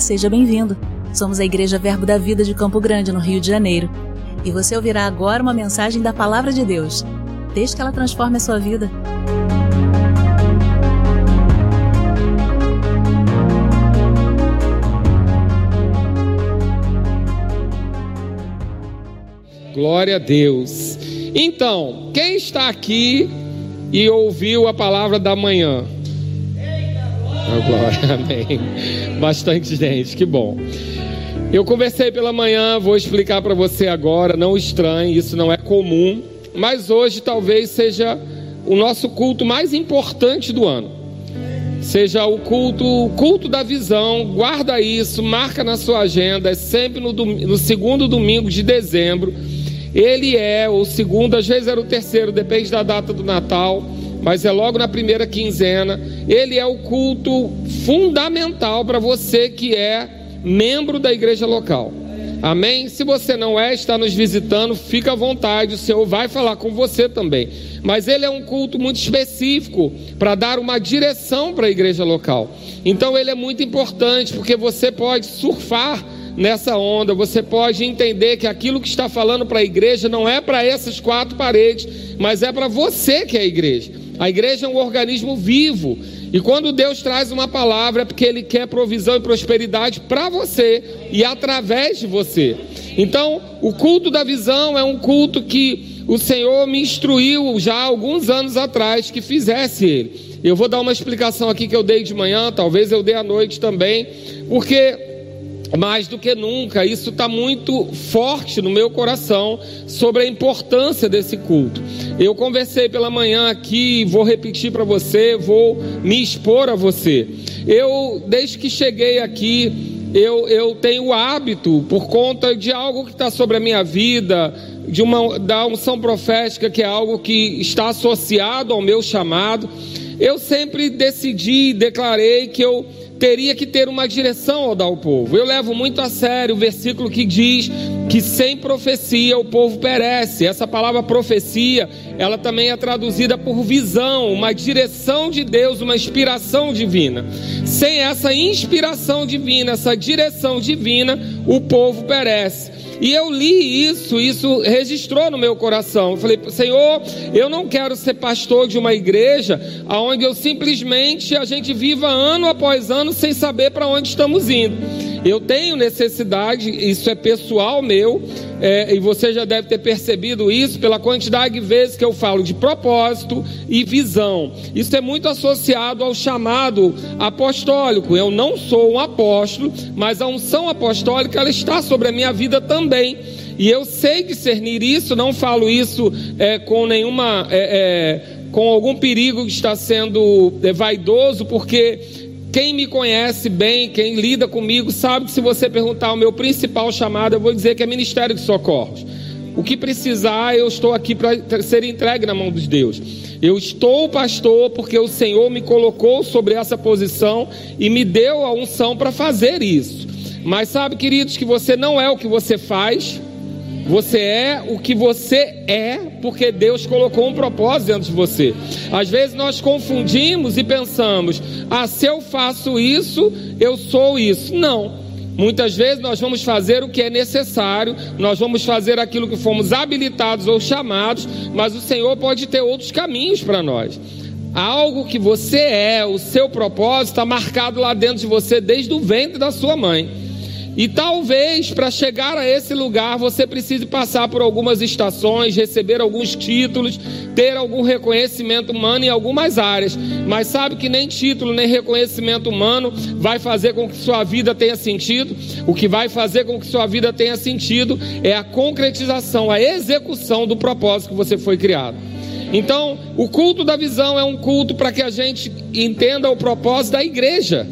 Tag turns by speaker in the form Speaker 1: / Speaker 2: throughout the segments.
Speaker 1: Seja bem-vindo. Somos a Igreja Verbo da Vida de Campo Grande, no Rio de Janeiro. E você ouvirá agora uma mensagem da Palavra de Deus. Desde que ela transforme a sua vida.
Speaker 2: Glória a Deus. Então, quem está aqui e ouviu a palavra da manhã? Glória, amém. Bastante gente, que bom. Eu conversei pela manhã, vou explicar para você agora, não estranhe, isso não é comum, mas hoje talvez seja o nosso culto mais importante do ano. Seja o culto, o culto da visão, guarda isso, marca na sua agenda, é sempre no, no segundo domingo de dezembro ele é o segundo, às vezes era o terceiro, depende da data do Natal, mas é logo na primeira quinzena. Ele é o culto fundamental para você que é membro da igreja local. Amém? Se você não é, está nos visitando, fica à vontade, o Senhor vai falar com você também. Mas ele é um culto muito específico para dar uma direção para a igreja local. Então ele é muito importante porque você pode surfar nessa onda, você pode entender que aquilo que está falando para a igreja não é para essas quatro paredes, mas é para você que é a igreja. A igreja é um organismo vivo. E quando Deus traz uma palavra é porque Ele quer provisão e prosperidade para você e através de você. Então, o culto da visão é um culto que o Senhor me instruiu já há alguns anos atrás que fizesse ele. Eu vou dar uma explicação aqui que eu dei de manhã, talvez eu dê à noite também, porque mais do que nunca, isso está muito forte no meu coração sobre a importância desse culto. Eu conversei pela manhã aqui, vou repetir para você, vou me expor a você. Eu, desde que cheguei aqui, eu, eu tenho o hábito, por conta de algo que está sobre a minha vida, de uma da unção profética, que é algo que está associado ao meu chamado, eu sempre decidi, declarei que eu teria que ter uma direção ao dar ao povo. Eu levo muito a sério o versículo que diz que sem profecia o povo perece. Essa palavra profecia, ela também é traduzida por visão, uma direção de Deus, uma inspiração divina. Sem essa inspiração divina, essa direção divina, o povo perece. E eu li isso, isso registrou no meu coração. Eu falei, Senhor, eu não quero ser pastor de uma igreja onde eu simplesmente a gente viva ano após ano sem saber para onde estamos indo. Eu tenho necessidade, isso é pessoal meu, é, e você já deve ter percebido isso pela quantidade de vezes que eu falo de propósito e visão. Isso é muito associado ao chamado apostólico. Eu não sou um apóstolo, mas a unção apostólica ela está sobre a minha vida também. E eu sei discernir isso, não falo isso é, com nenhuma. É, é com algum perigo que está sendo é, vaidoso, porque quem me conhece bem, quem lida comigo, sabe que se você perguntar o meu principal chamado, eu vou dizer que é Ministério de Socorros. O que precisar, eu estou aqui para ser entregue na mão dos Deus. Eu estou pastor porque o Senhor me colocou sobre essa posição e me deu a unção para fazer isso. Mas sabe, queridos, que você não é o que você faz, você é o que você é, porque Deus colocou um propósito dentro de você. Às vezes nós confundimos e pensamos: ah, se eu faço isso, eu sou isso. Não. Muitas vezes nós vamos fazer o que é necessário, nós vamos fazer aquilo que fomos habilitados ou chamados, mas o Senhor pode ter outros caminhos para nós. Algo que você é, o seu propósito, está marcado lá dentro de você desde o ventre da sua mãe. E talvez para chegar a esse lugar você precise passar por algumas estações, receber alguns títulos, ter algum reconhecimento humano em algumas áreas. Mas sabe que nem título, nem reconhecimento humano vai fazer com que sua vida tenha sentido. O que vai fazer com que sua vida tenha sentido é a concretização, a execução do propósito que você foi criado. Então, o culto da visão é um culto para que a gente entenda o propósito da igreja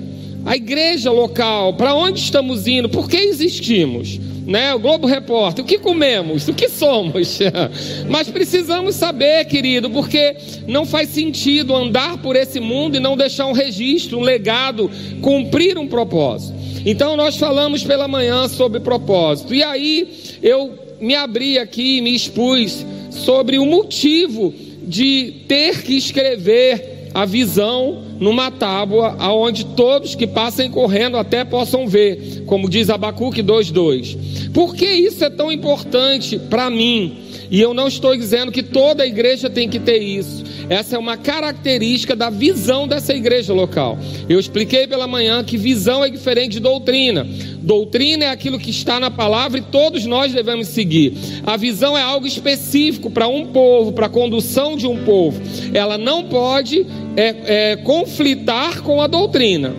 Speaker 2: a igreja local, para onde estamos indo, por que existimos, né? O Globo Repórter, o que comemos, o que somos. Mas precisamos saber, querido, porque não faz sentido andar por esse mundo e não deixar um registro, um legado, cumprir um propósito. Então nós falamos pela manhã sobre propósito. E aí eu me abri aqui, me expus sobre o motivo de ter que escrever a visão numa tábua aonde todos que passem correndo até possam ver, como diz Abacuque 2:2. Por que isso é tão importante para mim? E eu não estou dizendo que toda a igreja tem que ter isso. Essa é uma característica da visão dessa igreja local. Eu expliquei pela manhã que visão é diferente de doutrina. Doutrina é aquilo que está na palavra e todos nós devemos seguir. A visão é algo específico para um povo, para a condução de um povo. Ela não pode é, é, conflitar com a doutrina.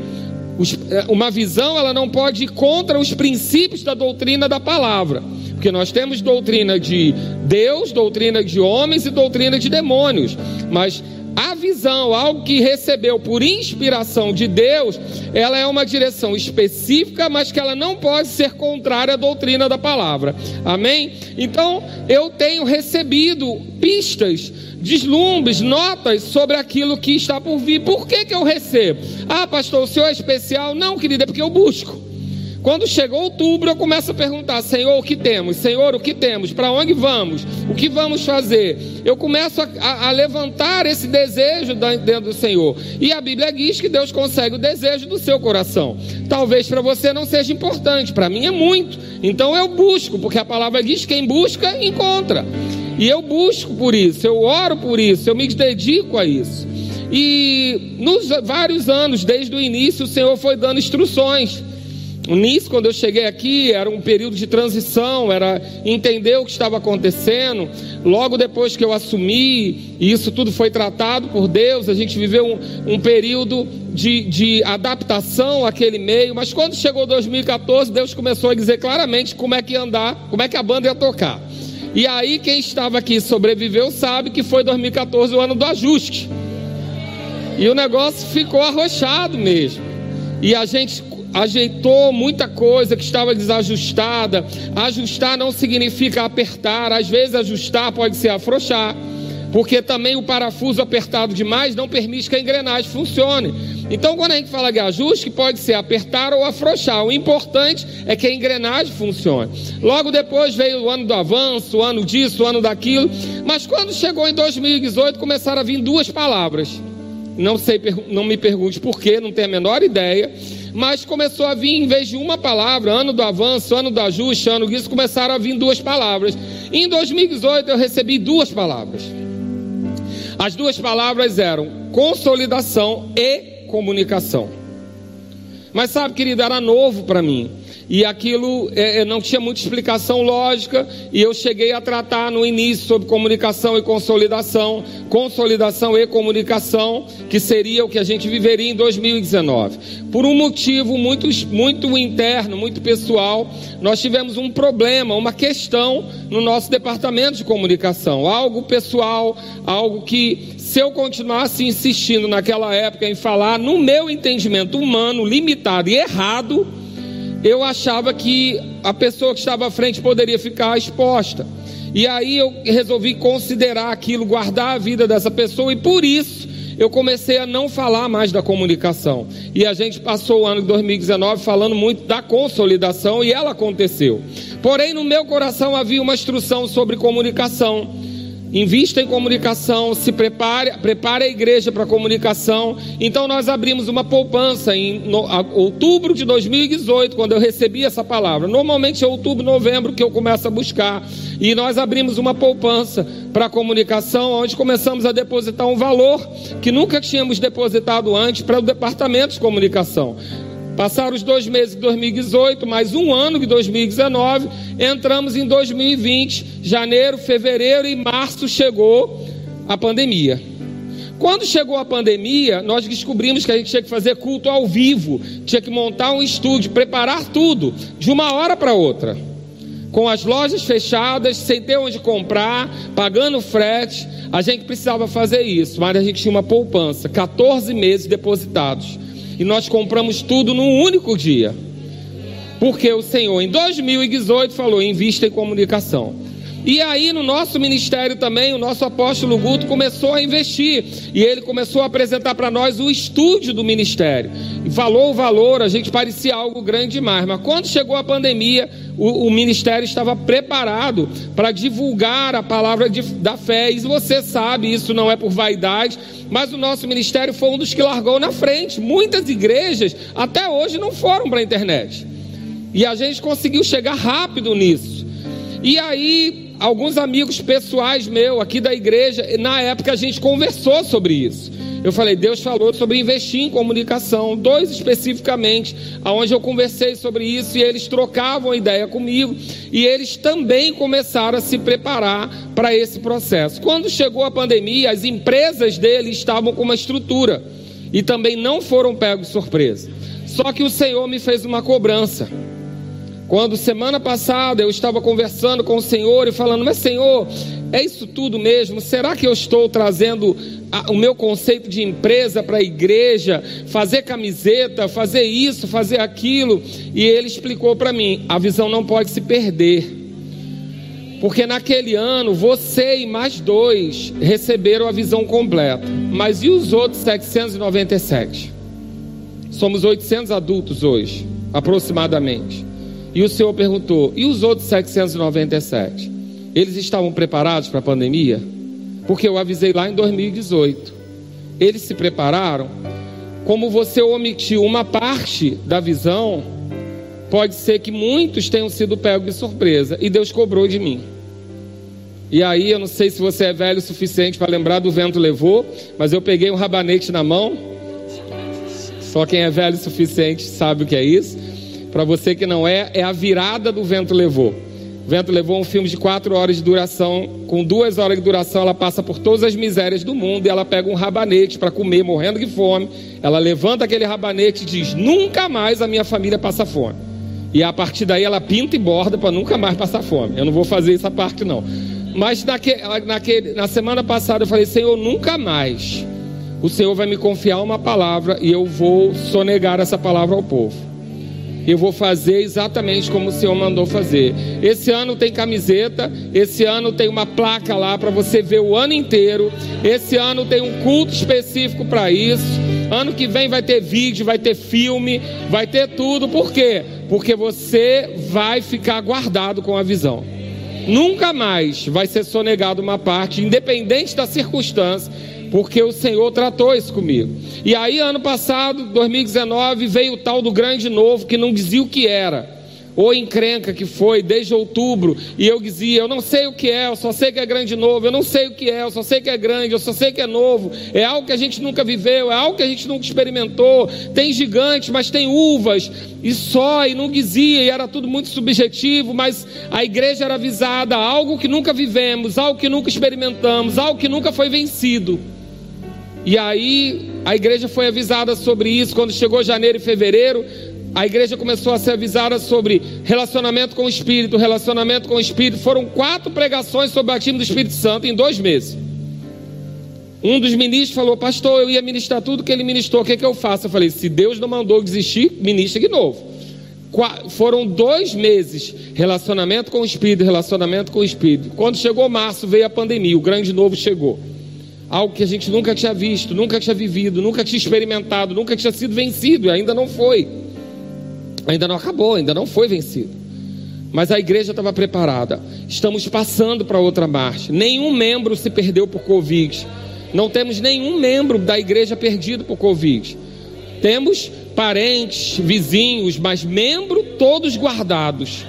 Speaker 2: É, uma visão ela não pode ir contra os princípios da doutrina da palavra. Porque nós temos doutrina de Deus, doutrina de homens e doutrina de demônios. Mas a visão, algo que recebeu por inspiração de Deus, ela é uma direção específica, mas que ela não pode ser contrária à doutrina da palavra. Amém? Então, eu tenho recebido pistas, deslumbres, notas sobre aquilo que está por vir. Por que, que eu recebo? Ah, pastor, o senhor é especial? Não, querida, é porque eu busco. Quando chegou outubro, eu começo a perguntar: Senhor, o que temos? Senhor, o que temos? Para onde vamos? O que vamos fazer? Eu começo a, a, a levantar esse desejo dentro do Senhor. E a Bíblia diz que Deus consegue o desejo do seu coração. Talvez para você não seja importante, para mim é muito. Então eu busco, porque a palavra diz: quem busca, encontra. E eu busco por isso, eu oro por isso, eu me dedico a isso. E nos vários anos, desde o início, o Senhor foi dando instruções. Nisso, quando eu cheguei aqui, era um período de transição, era entender o que estava acontecendo. Logo depois que eu assumi, e isso tudo foi tratado por Deus, a gente viveu um, um período de, de adaptação àquele meio. Mas quando chegou 2014, Deus começou a dizer claramente como é que ia andar, como é que a banda ia tocar. E aí, quem estava aqui sobreviveu sabe que foi 2014 o ano do ajuste. E o negócio ficou arrochado mesmo. E a gente ajeitou muita coisa que estava desajustada. Ajustar não significa apertar, às vezes ajustar pode ser afrouxar, porque também o parafuso apertado demais não permite que a engrenagem funcione. Então, quando a gente fala de ajuste, pode ser apertar ou afrouxar. O importante é que a engrenagem funcione. Logo depois veio o ano do avanço, o ano disso, o ano daquilo. Mas quando chegou em 2018, começaram a vir duas palavras. Não sei, não me pergunte por quê, não tenho a menor ideia mas começou a vir, em vez de uma palavra, ano do avanço, ano do ajuste, ano disso, começaram a vir duas palavras. Em 2018 eu recebi duas palavras. As duas palavras eram consolidação e comunicação. Mas sabe, querido, era novo para mim e aquilo é, é, não tinha muita explicação lógica, e eu cheguei a tratar no início sobre comunicação e consolidação, consolidação e comunicação, que seria o que a gente viveria em 2019. Por um motivo muito, muito interno, muito pessoal, nós tivemos um problema, uma questão no nosso departamento de comunicação, algo pessoal, algo que se eu continuasse insistindo naquela época em falar, no meu entendimento humano, limitado e errado, eu achava que a pessoa que estava à frente poderia ficar exposta. E aí eu resolvi considerar aquilo, guardar a vida dessa pessoa, e por isso eu comecei a não falar mais da comunicação. E a gente passou o ano de 2019 falando muito da consolidação, e ela aconteceu. Porém, no meu coração havia uma instrução sobre comunicação. Invista em comunicação, se prepare, prepare a igreja para comunicação. Então nós abrimos uma poupança em no, a, outubro de 2018, quando eu recebi essa palavra. Normalmente é outubro, novembro que eu começo a buscar. E nós abrimos uma poupança para comunicação, onde começamos a depositar um valor que nunca tínhamos depositado antes para o departamento de comunicação. Passaram os dois meses de 2018, mais um ano de 2019, entramos em 2020, janeiro, fevereiro e março chegou a pandemia. Quando chegou a pandemia, nós descobrimos que a gente tinha que fazer culto ao vivo, tinha que montar um estúdio, preparar tudo, de uma hora para outra. Com as lojas fechadas, sem ter onde comprar, pagando frete, a gente precisava fazer isso, mas a gente tinha uma poupança, 14 meses depositados e nós compramos tudo num único dia. Porque o Senhor em 2018 falou: invista em comunicação. E aí, no nosso ministério também, o nosso apóstolo Guto começou a investir. E ele começou a apresentar para nós o estúdio do ministério. Falou o valor, a gente parecia algo grande demais. Mas quando chegou a pandemia, o, o ministério estava preparado para divulgar a palavra de, da fé. E você sabe, isso não é por vaidade, mas o nosso ministério foi um dos que largou na frente. Muitas igrejas até hoje não foram para a internet. E a gente conseguiu chegar rápido nisso. E aí alguns amigos pessoais meus aqui da igreja, na época a gente conversou sobre isso. Eu falei, Deus falou sobre investir em comunicação, dois especificamente, aonde eu conversei sobre isso e eles trocavam ideia comigo e eles também começaram a se preparar para esse processo. Quando chegou a pandemia, as empresas deles estavam com uma estrutura e também não foram pegos surpresa. Só que o Senhor me fez uma cobrança. Quando semana passada eu estava conversando com o Senhor e falando, mas Senhor, é isso tudo mesmo? Será que eu estou trazendo a, o meu conceito de empresa para a igreja, fazer camiseta, fazer isso, fazer aquilo? E ele explicou para mim: a visão não pode se perder. Porque naquele ano você e mais dois receberam a visão completa. Mas e os outros 797? Somos 800 adultos hoje, aproximadamente. E o Senhor perguntou: e os outros 797? Eles estavam preparados para a pandemia? Porque eu avisei lá em 2018. Eles se prepararam? Como você omitiu uma parte da visão, pode ser que muitos tenham sido pegos de surpresa e Deus cobrou de mim. E aí, eu não sei se você é velho o suficiente para lembrar do vento levou, mas eu peguei um rabanete na mão. Só quem é velho o suficiente sabe o que é isso. Para você que não é, é a virada do vento levou. O vento levou um filme de quatro horas de duração, com duas horas de duração, ela passa por todas as misérias do mundo e ela pega um rabanete para comer, morrendo de fome. Ela levanta aquele rabanete e diz: Nunca mais a minha família passa fome. E a partir daí ela pinta e borda para nunca mais passar fome. Eu não vou fazer essa parte, não. Mas naque, naquele, na semana passada eu falei: Senhor, nunca mais o Senhor vai me confiar uma palavra e eu vou sonegar essa palavra ao povo eu vou fazer exatamente como o Senhor mandou fazer. Esse ano tem camiseta, esse ano tem uma placa lá para você ver o ano inteiro. Esse ano tem um culto específico para isso. Ano que vem vai ter vídeo, vai ter filme, vai ter tudo. Por quê? Porque você vai ficar guardado com a visão. Nunca mais vai ser sonegado uma parte, independente da circunstância porque o Senhor tratou isso comigo. E aí, ano passado, 2019, veio o tal do grande novo que não dizia o que era. Ou encrenca que foi desde outubro, e eu dizia: Eu não sei o que é, eu só sei que é grande novo, eu não sei o que é, eu só sei que é grande, eu só sei que é novo, é algo que a gente nunca viveu, é algo que a gente nunca experimentou. Tem gigantes, mas tem uvas, e só, e não dizia, e era tudo muito subjetivo, mas a igreja era avisada: algo que nunca vivemos, algo que nunca experimentamos, algo que nunca foi vencido. E aí a igreja foi avisada sobre isso quando chegou janeiro e fevereiro. A igreja começou a ser avisada sobre relacionamento com o Espírito, relacionamento com o Espírito. Foram quatro pregações sobre o batismo do Espírito Santo em dois meses. Um dos ministros falou, pastor, eu ia ministrar tudo que ele ministrou, o que, é que eu faço? Eu falei, se Deus não mandou desistir, ministra de novo. Qu foram dois meses, relacionamento com o Espírito, relacionamento com o Espírito. Quando chegou março, veio a pandemia, o grande novo chegou algo que a gente nunca tinha visto, nunca tinha vivido, nunca tinha experimentado, nunca tinha sido vencido, e ainda não foi. Ainda não acabou, ainda não foi vencido. Mas a igreja estava preparada. Estamos passando para outra marcha. Nenhum membro se perdeu por Covid. Não temos nenhum membro da igreja perdido por Covid. Temos parentes, vizinhos, mas membro todos guardados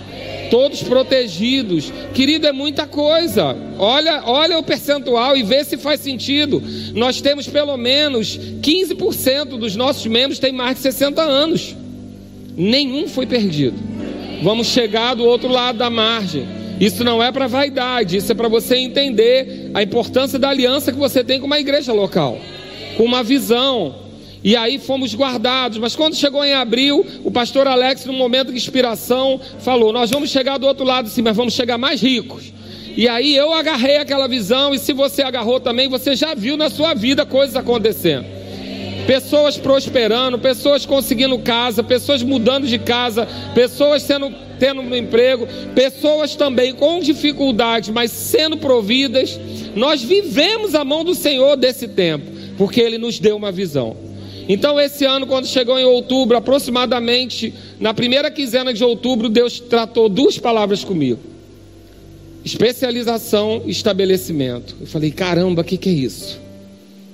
Speaker 2: todos protegidos. Querido, é muita coisa. Olha, olha o percentual e vê se faz sentido. Nós temos pelo menos 15% dos nossos membros têm mais de 60 anos. Nenhum foi perdido. Vamos chegar do outro lado da margem. Isso não é para vaidade, isso é para você entender a importância da aliança que você tem com uma igreja local, com uma visão, e aí fomos guardados. Mas quando chegou em abril, o pastor Alex, num momento de inspiração, falou: Nós vamos chegar do outro lado sim, mas vamos chegar mais ricos. E aí eu agarrei aquela visão, e se você agarrou também, você já viu na sua vida coisas acontecendo. Pessoas prosperando, pessoas conseguindo casa, pessoas mudando de casa, pessoas sendo tendo um emprego, pessoas também com dificuldades, mas sendo providas. Nós vivemos a mão do Senhor desse tempo, porque Ele nos deu uma visão. Então, esse ano, quando chegou em outubro, aproximadamente na primeira quinzena de outubro, Deus tratou duas palavras comigo: especialização e estabelecimento. Eu falei, caramba, o que, que é isso?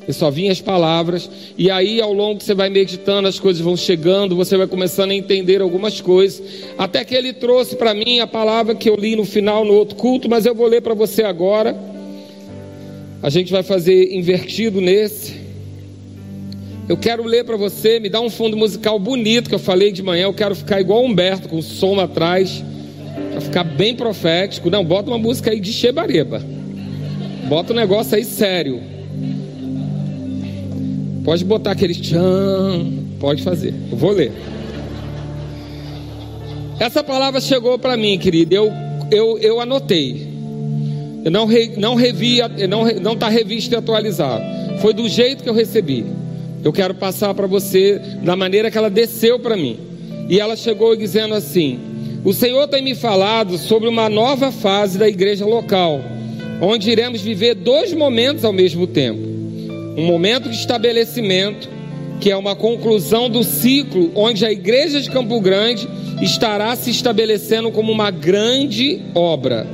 Speaker 2: Eu só vinha as palavras, e aí ao longo que você vai meditando, as coisas vão chegando, você vai começando a entender algumas coisas, até que ele trouxe para mim a palavra que eu li no final no outro culto, mas eu vou ler para você agora. A gente vai fazer invertido nesse. Eu quero ler para você, me dá um fundo musical bonito que eu falei de manhã, eu quero ficar igual Humberto, com som atrás, para ficar bem profético. Não, bota uma música aí de Chebareba. Bota um negócio aí sério. Pode botar aquele tchan, pode fazer. Eu vou ler. Essa palavra chegou para mim, querido. Eu, eu, eu anotei. Eu não, re, não revi, não não está revisto e atualizado. Foi do jeito que eu recebi. Eu quero passar para você da maneira que ela desceu para mim. E ela chegou dizendo assim: O Senhor tem me falado sobre uma nova fase da igreja local, onde iremos viver dois momentos ao mesmo tempo um momento de estabelecimento, que é uma conclusão do ciclo onde a igreja de Campo Grande estará se estabelecendo como uma grande obra.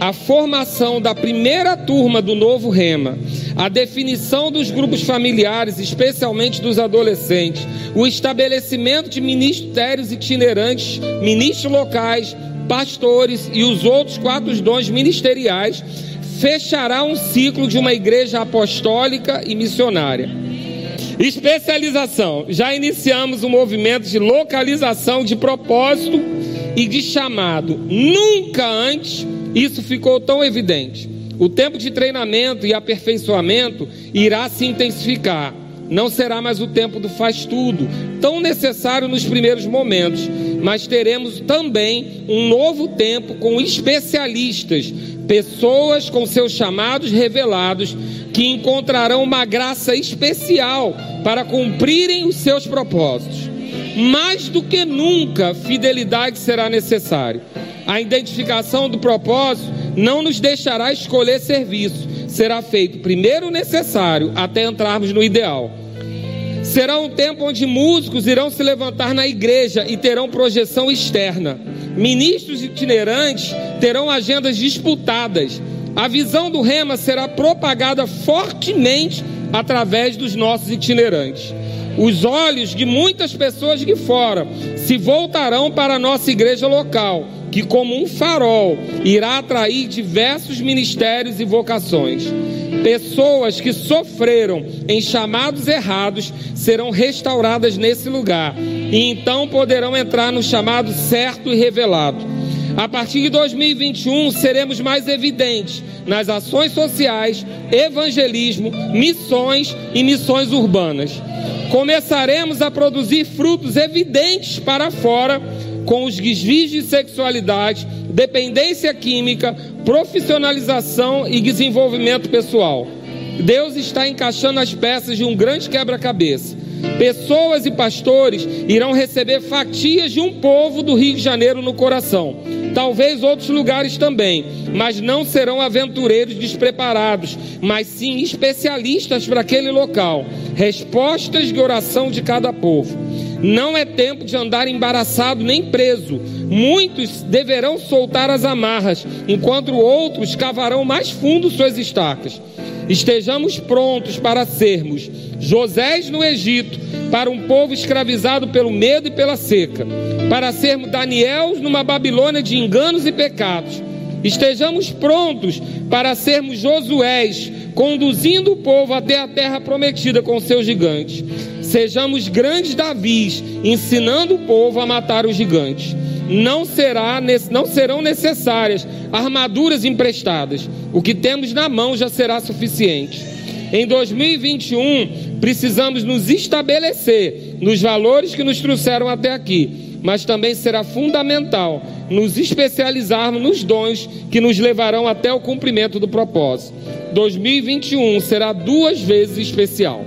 Speaker 2: A formação da primeira turma do novo Rema, a definição dos grupos familiares, especialmente dos adolescentes, o estabelecimento de ministérios itinerantes, ministros locais, pastores e os outros quatro dons ministeriais fechará um ciclo de uma igreja apostólica e missionária. Especialização. Já iniciamos um movimento de localização de propósito e de chamado. Nunca antes isso ficou tão evidente. O tempo de treinamento e aperfeiçoamento irá se intensificar. Não será mais o tempo do faz tudo, tão necessário nos primeiros momentos, mas teremos também um novo tempo com especialistas pessoas com seus chamados revelados que encontrarão uma graça especial para cumprirem os seus propósitos. Mais do que nunca, fidelidade será necessária. A identificação do propósito não nos deixará escolher serviço. Será feito primeiro o necessário até entrarmos no ideal. Será um tempo onde músicos irão se levantar na igreja e terão projeção externa. Ministros itinerantes terão agendas disputadas. A visão do Rema será propagada fortemente através dos nossos itinerantes. Os olhos de muitas pessoas de fora se voltarão para a nossa igreja local, que, como um farol, irá atrair diversos ministérios e vocações. Pessoas que sofreram em chamados errados serão restauradas nesse lugar e então poderão entrar no chamado certo e revelado. A partir de 2021, seremos mais evidentes nas ações sociais, evangelismo, missões e missões urbanas. Começaremos a produzir frutos evidentes para fora com os desvios de sexualidade, dependência química, profissionalização e desenvolvimento pessoal. Deus está encaixando as peças de um grande quebra-cabeça. Pessoas e pastores irão receber fatias de um povo do Rio de Janeiro no coração. Talvez outros lugares também, mas não serão aventureiros despreparados, mas sim especialistas para aquele local. Respostas de oração de cada povo. Não é tempo de andar embaraçado nem preso. Muitos deverão soltar as amarras, enquanto outros cavarão mais fundo suas estacas. Estejamos prontos para sermos Josés no Egito, para um povo escravizado pelo medo e pela seca, para sermos Daniel numa Babilônia de enganos e pecados. Estejamos prontos para sermos Josués, conduzindo o povo até a terra prometida com seus gigantes. Sejamos grandes Davis, ensinando o povo a matar os gigantes. Não, será, não serão necessárias armaduras emprestadas. O que temos na mão já será suficiente. Em 2021, precisamos nos estabelecer nos valores que nos trouxeram até aqui, mas também será fundamental nos especializarmos nos dons que nos levarão até o cumprimento do propósito. 2021 será duas vezes especial.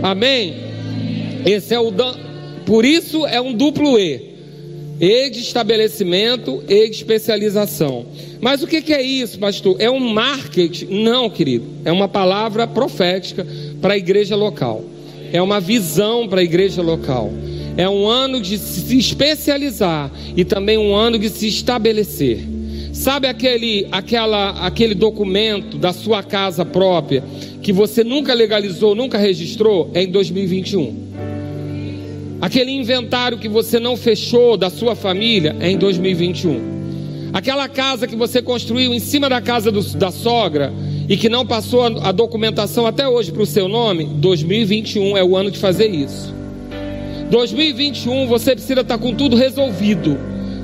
Speaker 2: Amém? Esse é o por isso é um duplo E. E de estabelecimento e de especialização. Mas o que é isso, pastor? É um marketing? Não, querido. É uma palavra profética para a igreja local. É uma visão para a igreja local. É um ano de se especializar e também um ano de se estabelecer. Sabe aquele, aquela, aquele documento da sua casa própria que você nunca legalizou, nunca registrou? É em 2021. Aquele inventário que você não fechou da sua família é em 2021. Aquela casa que você construiu em cima da casa do, da sogra e que não passou a, a documentação até hoje para o seu nome, 2021 é o ano de fazer isso. 2021 você precisa estar com tudo resolvido,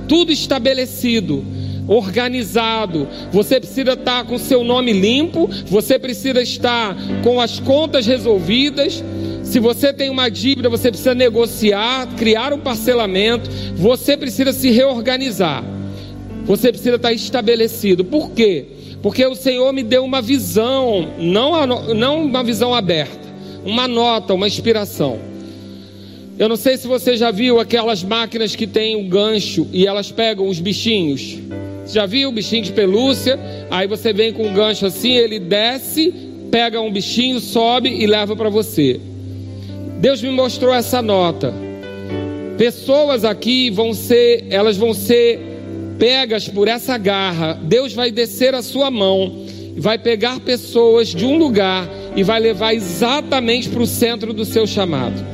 Speaker 2: tudo estabelecido, organizado. Você precisa estar com seu nome limpo, você precisa estar com as contas resolvidas. Se você tem uma dívida, você precisa negociar, criar um parcelamento, você precisa se reorganizar. Você precisa estar estabelecido. Por quê? Porque o Senhor me deu uma visão, não, uma visão aberta, uma nota, uma inspiração. Eu não sei se você já viu aquelas máquinas que tem um gancho e elas pegam os bichinhos. Já viu o bichinho de pelúcia? Aí você vem com um gancho assim, ele desce, pega um bichinho, sobe e leva para você. Deus me mostrou essa nota. Pessoas aqui vão ser, elas vão ser pegas por essa garra. Deus vai descer a sua mão, vai pegar pessoas de um lugar e vai levar exatamente para o centro do seu chamado.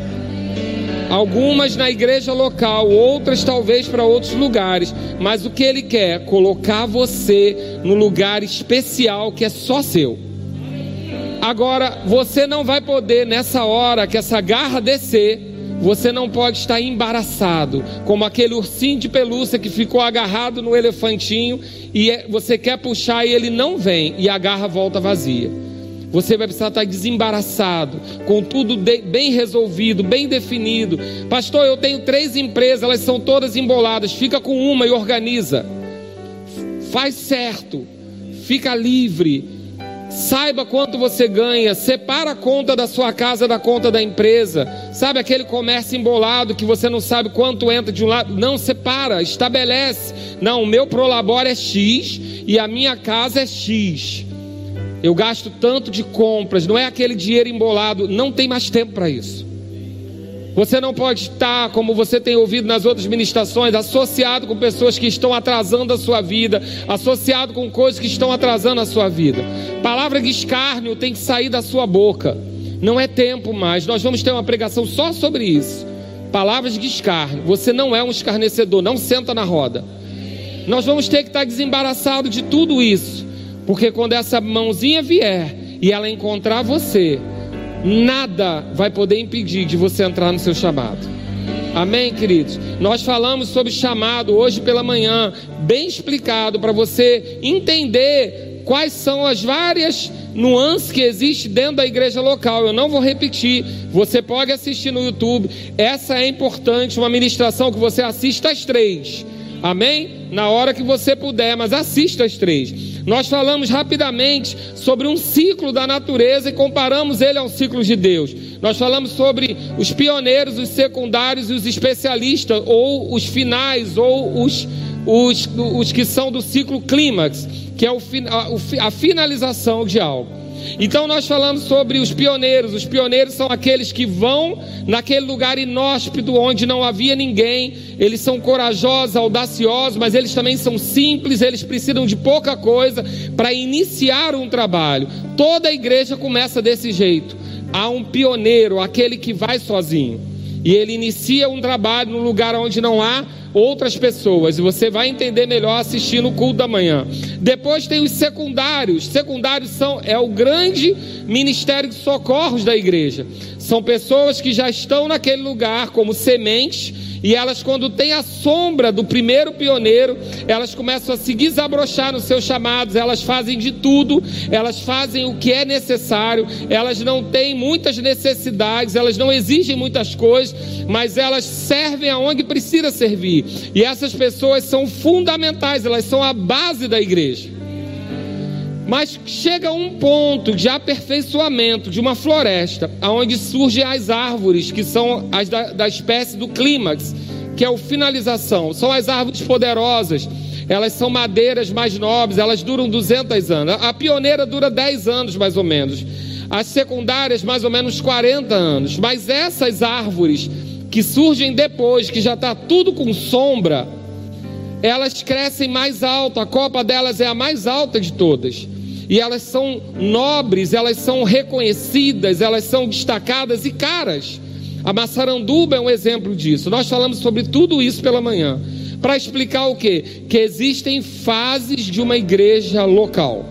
Speaker 2: Algumas na igreja local, outras talvez para outros lugares, mas o que ele quer? Colocar você no lugar especial que é só seu. Agora, você não vai poder nessa hora que essa garra descer, você não pode estar embaraçado, como aquele ursinho de pelúcia que ficou agarrado no elefantinho e é, você quer puxar e ele não vem e a garra volta vazia. Você vai precisar estar desembaraçado, com tudo bem resolvido, bem definido. Pastor, eu tenho três empresas, elas são todas emboladas. Fica com uma e organiza. Faz certo, fica livre. Saiba quanto você ganha, separa a conta da sua casa da conta da empresa. Sabe aquele comércio embolado que você não sabe quanto entra de um lado? Não, separa, estabelece. Não, o meu prolabore é X e a minha casa é X. Eu gasto tanto de compras, não é aquele dinheiro embolado, não tem mais tempo para isso. Você não pode estar, como você tem ouvido nas outras ministrações, associado com pessoas que estão atrasando a sua vida, associado com coisas que estão atrasando a sua vida. Palavra de escárnio tem que sair da sua boca. Não é tempo mais. Nós vamos ter uma pregação só sobre isso. Palavras de escárnio. Você não é um escarnecedor, não senta na roda. Nós vamos ter que estar desembaraçado de tudo isso. Porque quando essa mãozinha vier e ela encontrar você, nada vai poder impedir de você entrar no seu chamado. Amém, queridos? Nós falamos sobre chamado hoje pela manhã, bem explicado para você entender quais são as várias nuances que existem dentro da igreja local. Eu não vou repetir, você pode assistir no YouTube. Essa é importante, uma ministração que você assista às três. Amém? Na hora que você puder, mas assista as três. Nós falamos rapidamente sobre um ciclo da natureza e comparamos ele ao ciclo de Deus. Nós falamos sobre os pioneiros, os secundários e os especialistas, ou os finais, ou os, os, os que são do ciclo clímax, que é o, a, a finalização de algo. Então nós falamos sobre os pioneiros. Os pioneiros são aqueles que vão naquele lugar inóspito onde não havia ninguém. Eles são corajosos, audaciosos, mas eles também são simples, eles precisam de pouca coisa para iniciar um trabalho. Toda a igreja começa desse jeito. Há um pioneiro, aquele que vai sozinho. E ele inicia um trabalho no lugar onde não há outras pessoas. E você vai entender melhor assistindo o culto da manhã. Depois tem os secundários. Secundários são é o grande ministério de socorros da igreja. São pessoas que já estão naquele lugar como sementes e elas, quando têm a sombra do primeiro pioneiro, elas começam a se desabrochar nos seus chamados, elas fazem de tudo, elas fazem o que é necessário, elas não têm muitas necessidades, elas não exigem muitas coisas, mas elas servem aonde precisa servir. E essas pessoas são fundamentais, elas são a base da igreja. Mas chega um ponto de aperfeiçoamento de uma floresta, onde surgem as árvores, que são as da, da espécie do clímax, que é o finalização. São as árvores poderosas. Elas são madeiras mais nobres, elas duram 200 anos. A pioneira dura 10 anos mais ou menos. As secundárias mais ou menos 40 anos. Mas essas árvores que surgem depois, que já está tudo com sombra, elas crescem mais alto, a copa delas é a mais alta de todas. E elas são nobres, elas são reconhecidas, elas são destacadas e caras. A maçaranduba é um exemplo disso. Nós falamos sobre tudo isso pela manhã. Para explicar o quê? Que existem fases de uma igreja local.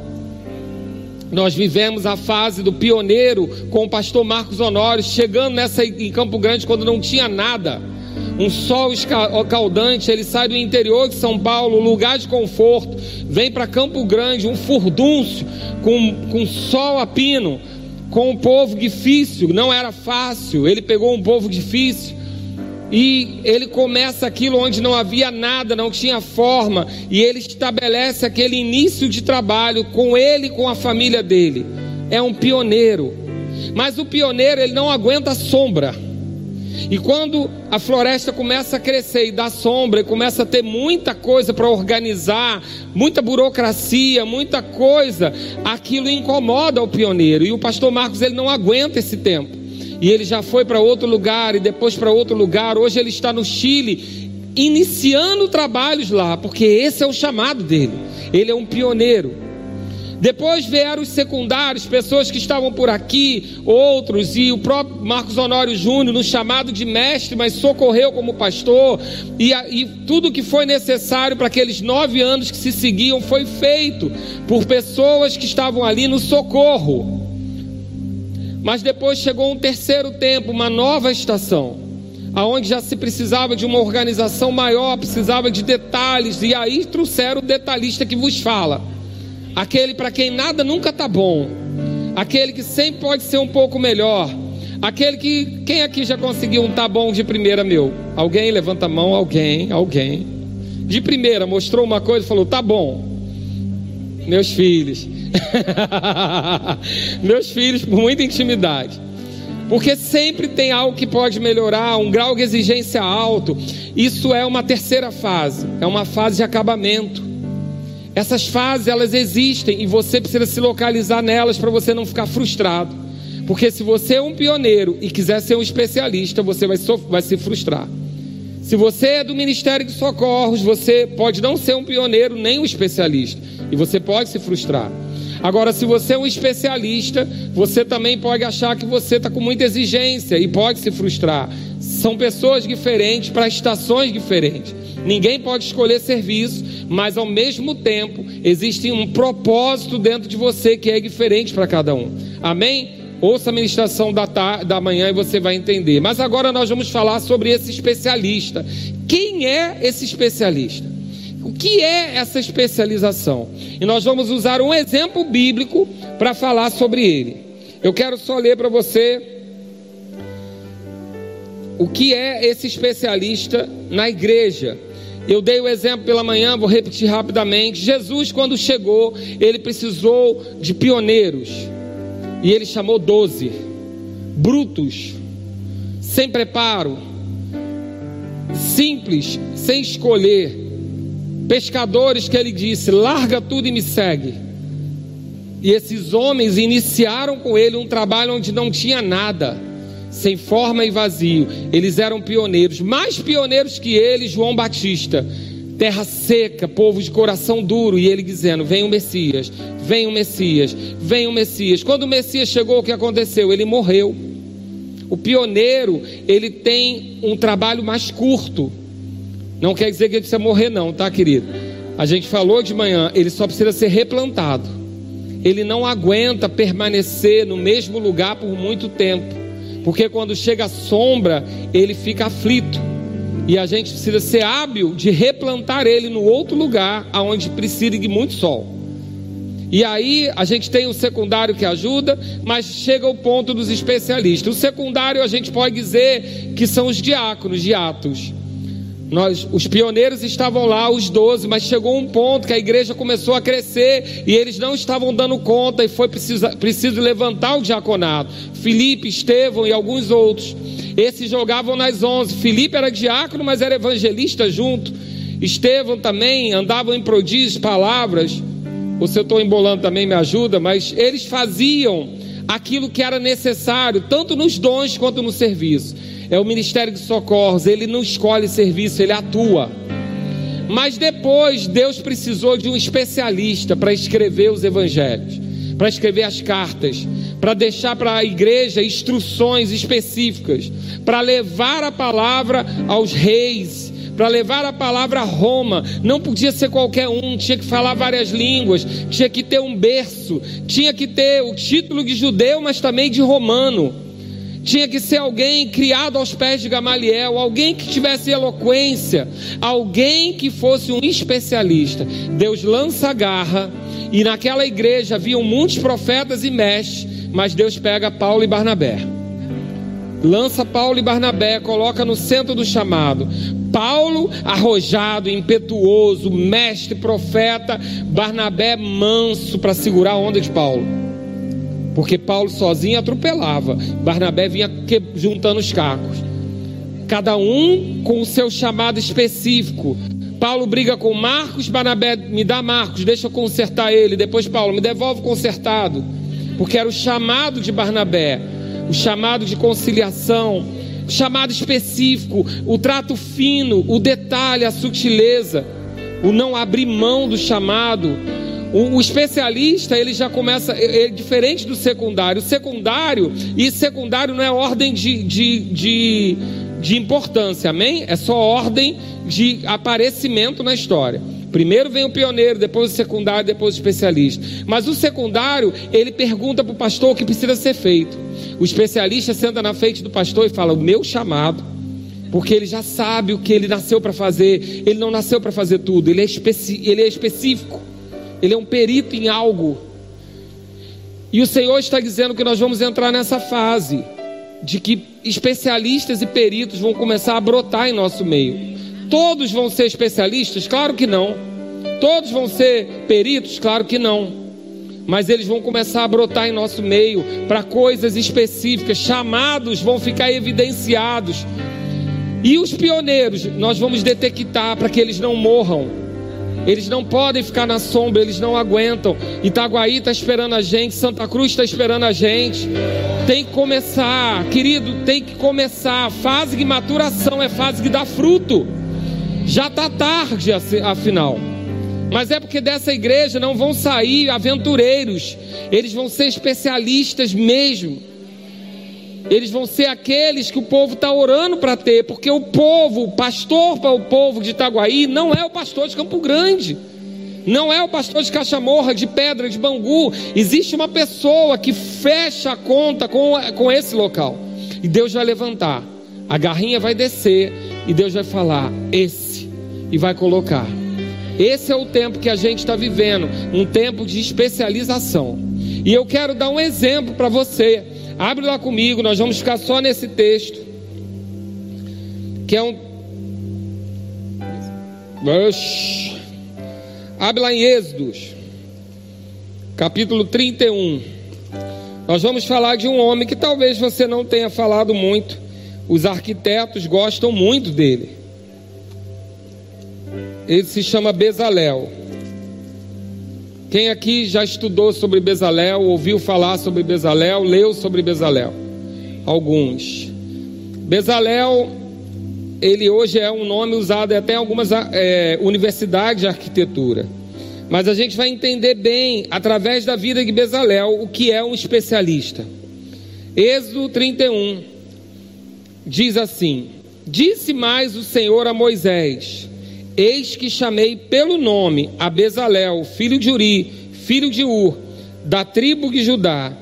Speaker 2: Nós vivemos a fase do pioneiro com o pastor Marcos Honório, chegando nessa em Campo Grande quando não tinha nada um sol escaldante, ele sai do interior de São Paulo, lugar de conforto, vem para Campo Grande, um furdúncio, com, com sol a pino, com um povo difícil, não era fácil, ele pegou um povo difícil, e ele começa aquilo onde não havia nada, não tinha forma, e ele estabelece aquele início de trabalho com ele com a família dele. É um pioneiro. Mas o pioneiro, ele não aguenta sombra. E quando a floresta começa a crescer e dá sombra, e começa a ter muita coisa para organizar, muita burocracia, muita coisa, aquilo incomoda o pioneiro. E o pastor Marcos ele não aguenta esse tempo. E ele já foi para outro lugar e depois para outro lugar. Hoje ele está no Chile, iniciando trabalhos lá, porque esse é o chamado dele. Ele é um pioneiro. Depois vieram os secundários, pessoas que estavam por aqui, outros, e o próprio Marcos Honório Júnior, no chamado de mestre, mas socorreu como pastor, e, e tudo que foi necessário para aqueles nove anos que se seguiam foi feito por pessoas que estavam ali no socorro. Mas depois chegou um terceiro tempo, uma nova estação, aonde já se precisava de uma organização maior, precisava de detalhes, e aí trouxeram o detalhista que vos fala aquele para quem nada nunca está bom, aquele que sempre pode ser um pouco melhor, aquele que quem aqui já conseguiu um tá bom de primeira meu? Alguém levanta a mão, alguém, alguém. De primeira mostrou uma coisa e falou: "Tá bom". Meus filhos. Meus filhos por muita intimidade. Porque sempre tem algo que pode melhorar, um grau de exigência alto. Isso é uma terceira fase, é uma fase de acabamento. Essas fases elas existem e você precisa se localizar nelas para você não ficar frustrado. Porque se você é um pioneiro e quiser ser um especialista, você vai, vai se frustrar. Se você é do Ministério de Socorros, você pode não ser um pioneiro nem um especialista. E você pode se frustrar. Agora, se você é um especialista, você também pode achar que você está com muita exigência e pode se frustrar. São pessoas diferentes para estações diferentes. Ninguém pode escolher serviço, mas ao mesmo tempo existe um propósito dentro de você que é diferente para cada um. Amém? Ouça a ministração da, tarde, da manhã e você vai entender. Mas agora nós vamos falar sobre esse especialista. Quem é esse especialista? O que é essa especialização? E nós vamos usar um exemplo bíblico para falar sobre ele. Eu quero só ler para você o que é esse especialista na igreja. Eu dei o exemplo pela manhã, vou repetir rapidamente. Jesus, quando chegou, ele precisou de pioneiros. E ele chamou doze, brutos, sem preparo, simples, sem escolher, pescadores que ele disse: larga tudo e me segue. E esses homens iniciaram com ele um trabalho onde não tinha nada sem forma e vazio. Eles eram pioneiros, mais pioneiros que ele, João Batista. Terra seca, povo de coração duro, e ele dizendo: Vem o Messias, vem o Messias, vem o Messias. Quando o Messias chegou, o que aconteceu? Ele morreu. O pioneiro, ele tem um trabalho mais curto. Não quer dizer que ele precisa morrer, não, tá, querido? A gente falou de manhã, ele só precisa ser replantado. Ele não aguenta permanecer no mesmo lugar por muito tempo. Porque quando chega a sombra, ele fica aflito. E a gente precisa ser hábil de replantar ele no outro lugar, aonde precisa de muito sol. E aí a gente tem o secundário que ajuda, mas chega o ponto dos especialistas. O secundário a gente pode dizer que são os diáconos de Atos. Nós, os pioneiros estavam lá, os doze, mas chegou um ponto que a igreja começou a crescer e eles não estavam dando conta e foi preciso, preciso levantar o diaconado. Felipe, Estevão e alguns outros. Esses jogavam nas onze. Felipe era diácono, mas era evangelista junto. Estevão também andava em prodígios, palavras. Ou se eu estou embolando também me ajuda, mas eles faziam aquilo que era necessário, tanto nos dons quanto no serviço. É o ministério de socorros, ele não escolhe serviço, ele atua. Mas depois Deus precisou de um especialista para escrever os evangelhos, para escrever as cartas, para deixar para a igreja instruções específicas, para levar a palavra aos reis, para levar a palavra a Roma. Não podia ser qualquer um, tinha que falar várias línguas, tinha que ter um berço, tinha que ter o título de judeu, mas também de romano. Tinha que ser alguém criado aos pés de Gamaliel, alguém que tivesse eloquência, alguém que fosse um especialista. Deus lança a garra, e naquela igreja haviam muitos profetas e mestres, mas Deus pega Paulo e Barnabé lança Paulo e Barnabé, coloca no centro do chamado. Paulo, arrojado, impetuoso, mestre, profeta, Barnabé, manso para segurar a onda de Paulo. Porque Paulo sozinho atropelava, Barnabé vinha juntando os cacos. Cada um com o seu chamado específico. Paulo briga com Marcos, Barnabé me dá Marcos, deixa eu consertar ele. Depois Paulo me devolve consertado, porque era o chamado de Barnabé o chamado de conciliação, o chamado específico, o trato fino, o detalhe, a sutileza, o não abrir mão do chamado. O, o especialista ele já começa é, é diferente do secundário. O secundário e secundário não é ordem de, de, de, de importância, amém? É só ordem de aparecimento na história. Primeiro vem o pioneiro, depois o secundário, depois o especialista. Mas o secundário, ele pergunta para o pastor o que precisa ser feito. O especialista senta na frente do pastor e fala: O meu chamado. Porque ele já sabe o que ele nasceu para fazer. Ele não nasceu para fazer tudo. Ele é, ele é específico. Ele é um perito em algo. E o Senhor está dizendo que nós vamos entrar nessa fase de que especialistas e peritos vão começar a brotar em nosso meio. Todos vão ser especialistas? Claro que não. Todos vão ser peritos? Claro que não. Mas eles vão começar a brotar em nosso meio para coisas específicas, chamados vão ficar evidenciados. E os pioneiros, nós vamos detectar para que eles não morram. Eles não podem ficar na sombra, eles não aguentam. Itaguaí está esperando a gente, Santa Cruz está esperando a gente. Tem que começar, querido, tem que começar. Fase de maturação é fase que dá fruto. Já está tarde, afinal. Mas é porque dessa igreja não vão sair aventureiros, eles vão ser especialistas mesmo. Eles vão ser aqueles que o povo está orando para ter, porque o povo, o pastor para o povo de Itaguaí, não é o pastor de Campo Grande, não é o pastor de Cachamorra, de Pedra, de Bangu. Existe uma pessoa que fecha a conta com, com esse local, e Deus vai levantar, a garrinha vai descer, e Deus vai falar: esse e vai colocar. Esse é o tempo que a gente está vivendo, um tempo de especialização. E eu quero dar um exemplo para você. Abre lá comigo, nós vamos ficar só nesse texto, que é um. Abre lá em Êxodos, capítulo 31. Nós vamos falar de um homem que talvez você não tenha falado muito. Os arquitetos gostam muito dele. Ele se chama Bezalel. Quem aqui já estudou sobre Bezalel, ouviu falar sobre Bezalel, leu sobre Bezalel? Alguns. Bezalel, ele hoje é um nome usado até em algumas é, universidades de arquitetura. Mas a gente vai entender bem, através da vida de Bezalel, o que é um especialista. Êxodo 31 diz assim: Disse mais o Senhor a Moisés: Eis que chamei pelo nome a Bezalel, filho de Uri, filho de Ur, da tribo de Judá,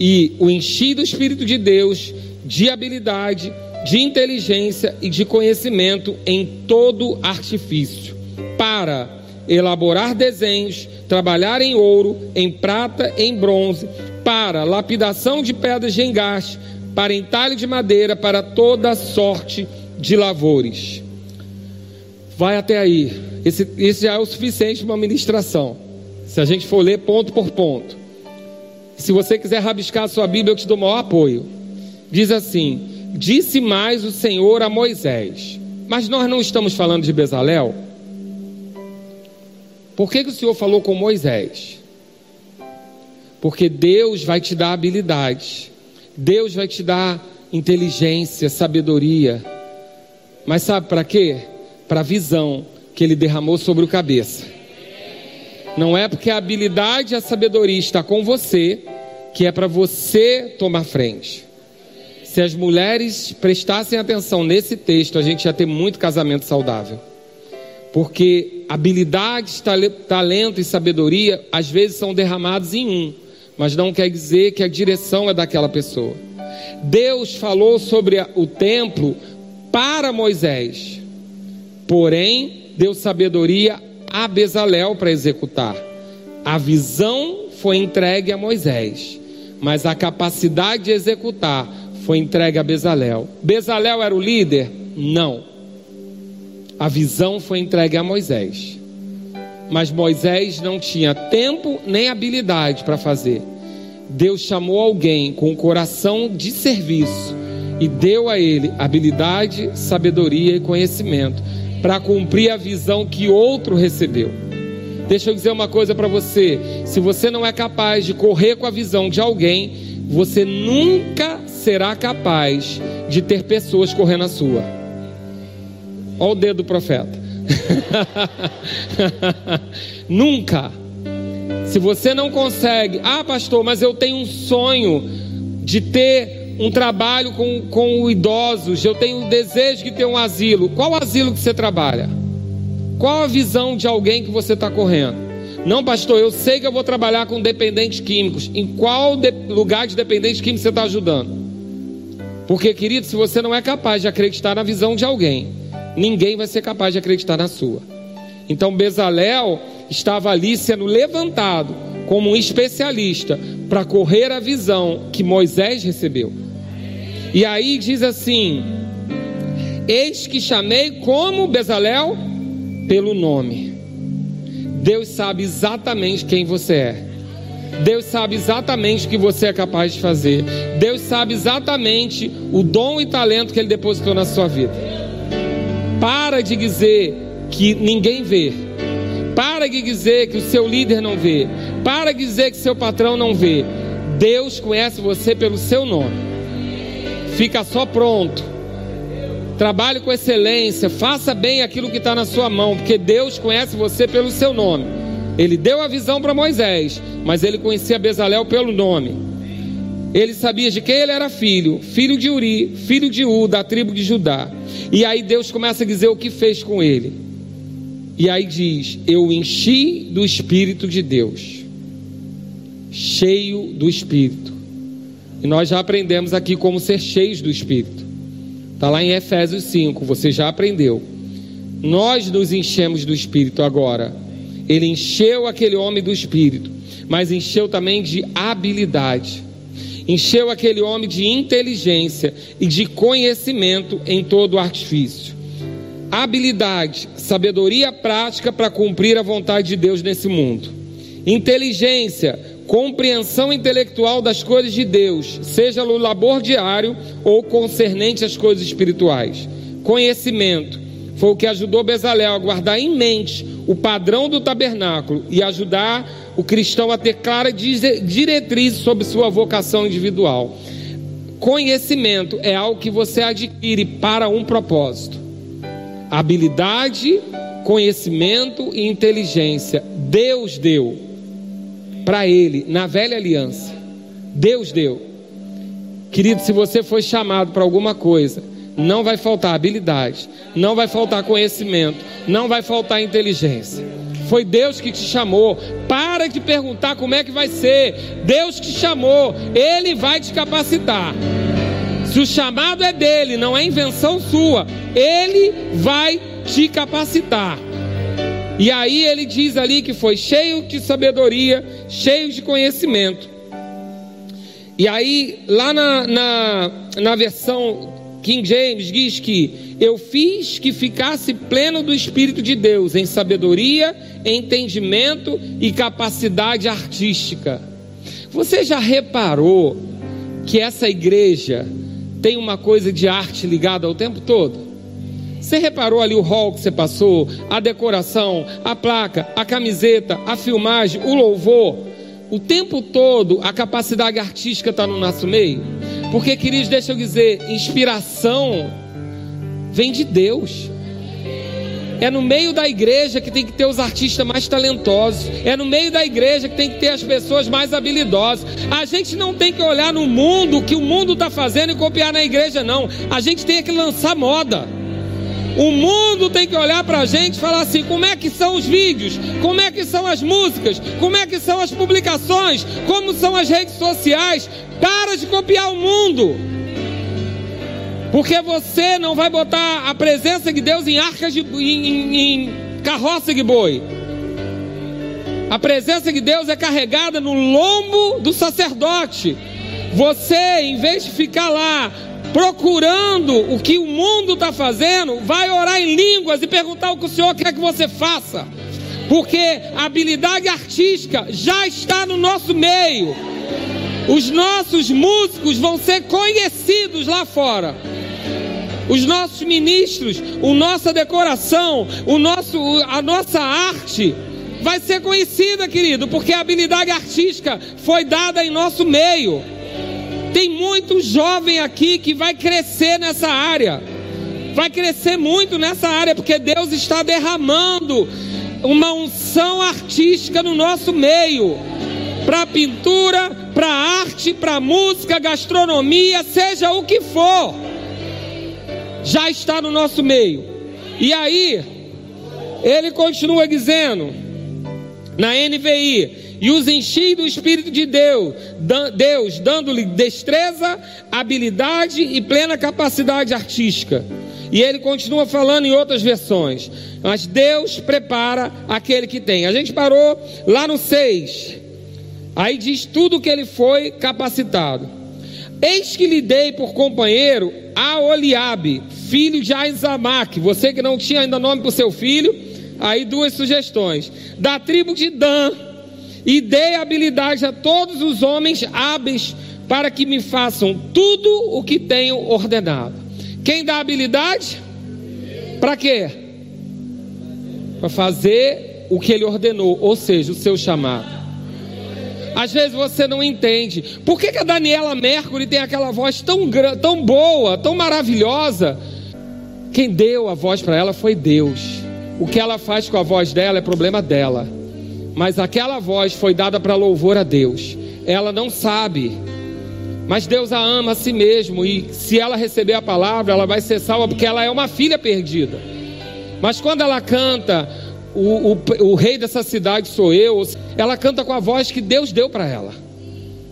Speaker 2: e o enchi do Espírito de Deus, de habilidade, de inteligência e de conhecimento em todo artifício, para elaborar desenhos, trabalhar em ouro, em prata, em bronze, para lapidação de pedras de engaste, para entalho de madeira, para toda sorte de lavores. Vai até aí. Esse, já é o suficiente para uma ministração. Se a gente for ler ponto por ponto. Se você quiser rabiscar a sua Bíblia, eu te dou o maior apoio. Diz assim: Disse mais o Senhor a Moisés. Mas nós não estamos falando de Bezalel? Por que, que o Senhor falou com Moisés? Porque Deus vai te dar habilidade, Deus vai te dar inteligência, sabedoria. Mas sabe para quê? Para a visão que Ele derramou sobre o cabeça. Não é porque a habilidade e a sabedoria está com você que é para você tomar frente. Se as mulheres prestassem atenção nesse texto, a gente ia ter muito casamento saudável. Porque habilidade, talento e sabedoria às vezes são derramados em um, mas não quer dizer que a direção é daquela pessoa. Deus falou sobre o templo para Moisés, porém deu sabedoria a Bezalel para executar. A visão foi entregue a Moisés, mas a capacidade de executar foi entregue a Bezalel. Bezalel era o líder? Não. A visão foi entregue a Moisés. Mas Moisés não tinha tempo nem habilidade para fazer. Deus chamou alguém com o coração de serviço e deu a ele habilidade, sabedoria e conhecimento para cumprir a visão que outro recebeu. Deixa eu dizer uma coisa para você: se você não é capaz de correr com a visão de alguém, você nunca será capaz de ter pessoas correndo a sua. Olha o dedo do profeta. Nunca. Se você não consegue, ah, pastor, mas eu tenho um sonho de ter um trabalho com, com idosos, eu tenho desejo de ter um asilo. Qual asilo que você trabalha? Qual a visão de alguém que você está correndo? Não, pastor, eu sei que eu vou trabalhar com dependentes químicos. Em qual de, lugar de dependentes químicos você está ajudando? Porque, querido, se você não é capaz de acreditar na visão de alguém, ninguém vai ser capaz de acreditar na sua. Então, Bezalel estava ali sendo levantado como um especialista para correr a visão que Moisés recebeu. E aí diz assim: Eis que chamei como Bezalel pelo nome. Deus sabe exatamente quem você é. Deus sabe exatamente o que você é capaz de fazer. Deus sabe exatamente o dom e talento que Ele depositou na sua vida. Para de dizer que ninguém vê. Para de dizer que o seu líder não vê. Para de dizer que seu patrão não vê. Deus conhece você pelo seu nome. Fica só pronto. Trabalhe com excelência. Faça bem aquilo que está na sua mão. Porque Deus conhece você pelo seu nome. Ele deu a visão para Moisés, mas ele conhecia Bezalel pelo nome. Ele sabia de quem ele era filho, filho de Uri, filho de U, da tribo de Judá. E aí Deus começa a dizer o que fez com ele. E aí diz: Eu enchi do Espírito de Deus, cheio do Espírito. E nós já aprendemos aqui como ser cheios do Espírito. Está lá em Efésios 5, você já aprendeu. Nós nos enchemos do Espírito agora ele encheu aquele homem do espírito, mas encheu também de habilidade. Encheu aquele homem de inteligência e de conhecimento em todo o artifício. Habilidade, sabedoria prática para cumprir a vontade de Deus nesse mundo. Inteligência, compreensão intelectual das coisas de Deus, seja no labor diário ou concernente às coisas espirituais. Conhecimento, foi o que ajudou Bezalel a guardar em mente o padrão do tabernáculo e ajudar o cristão a ter clara diretriz sobre sua vocação individual. Conhecimento é algo que você adquire para um propósito. Habilidade, conhecimento e inteligência Deus deu para ele na velha aliança. Deus deu. Querido, se você foi chamado para alguma coisa, não vai faltar habilidade, não vai faltar conhecimento, não vai faltar inteligência. Foi Deus que te chamou. Para de perguntar como é que vai ser. Deus te chamou, Ele vai te capacitar. Se o chamado é dele, não é invenção sua, Ele vai te capacitar. E aí ele diz ali que foi cheio de sabedoria, cheio de conhecimento. E aí, lá na, na, na versão King James diz que eu fiz que ficasse pleno do Espírito de Deus, em sabedoria, entendimento e capacidade artística. Você já reparou que essa igreja tem uma coisa de arte ligada ao tempo todo? Você reparou ali o hall que você passou, a decoração, a placa, a camiseta, a filmagem, o louvor? O tempo todo a capacidade artística está no nosso meio? Porque, queridos, deixa eu dizer, inspiração vem de Deus. É no meio da igreja que tem que ter os artistas mais talentosos. É no meio da igreja que tem que ter as pessoas mais habilidosas. A gente não tem que olhar no mundo o que o mundo está fazendo e copiar na igreja, não. A gente tem que lançar moda. O mundo tem que olhar para a gente e falar assim: como é que são os vídeos, como é que são as músicas, como é que são as publicações, como são as redes sociais. Para de copiar o mundo. Porque você não vai botar a presença de Deus em arcas de em, em, em carroça de boi. A presença de Deus é carregada no lombo do sacerdote. Você, em vez de ficar lá procurando o que o mundo está fazendo, vai orar em línguas e perguntar o que o Senhor quer que você faça. Porque a habilidade artística já está no nosso meio. Os nossos músicos vão ser conhecidos lá fora. Os nossos ministros, a nossa decoração, o nosso, a nossa arte vai ser conhecida, querido, porque a habilidade artística foi dada em nosso meio. Tem muito jovem aqui que vai crescer nessa área. Vai crescer muito nessa área, porque Deus está derramando uma unção artística no nosso meio para pintura, para arte, para música, gastronomia, seja o que for, já está no nosso meio. E aí, ele continua dizendo, na NVI, e os enchi do Espírito de Deus, Deus dando-lhe destreza, habilidade e plena capacidade artística. E ele continua falando em outras versões. Mas Deus prepara aquele que tem. A gente parou lá no 6. Aí diz tudo que ele foi capacitado. Eis que lhe dei por companheiro a Oliabe, filho de Aizamaque. Você que não tinha ainda nome para o seu filho, aí duas sugestões. Da tribo de Dan. E dei habilidade a todos os homens hábeis para que me façam tudo o que tenho ordenado. Quem dá habilidade? Para quê? Para fazer o que ele ordenou, ou seja, o seu chamado. Às vezes você não entende. Por que, que a Daniela Mercury tem aquela voz tão, tão boa, tão maravilhosa? Quem deu a voz para ela foi Deus. O que ela faz com a voz dela é problema dela. Mas aquela voz foi dada para louvor a Deus. Ela não sabe. Mas Deus a ama a si mesmo. E se ela receber a palavra, ela vai ser salva porque ela é uma filha perdida. Mas quando ela canta, o, o, o rei dessa cidade sou eu. Ela canta com a voz que Deus deu para ela.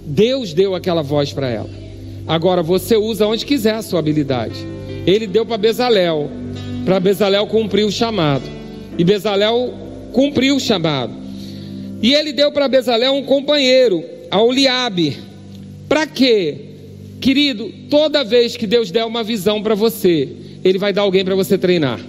Speaker 2: Deus deu aquela voz para ela. Agora você usa onde quiser a sua habilidade. Ele deu para Bezalel, para Bezalel cumprir o chamado. E Bezalel cumpriu o chamado. E ele deu para Bezalel um companheiro, a Oliabe. Para quê? Querido, toda vez que Deus der uma visão para você, ele vai dar alguém para você treinar.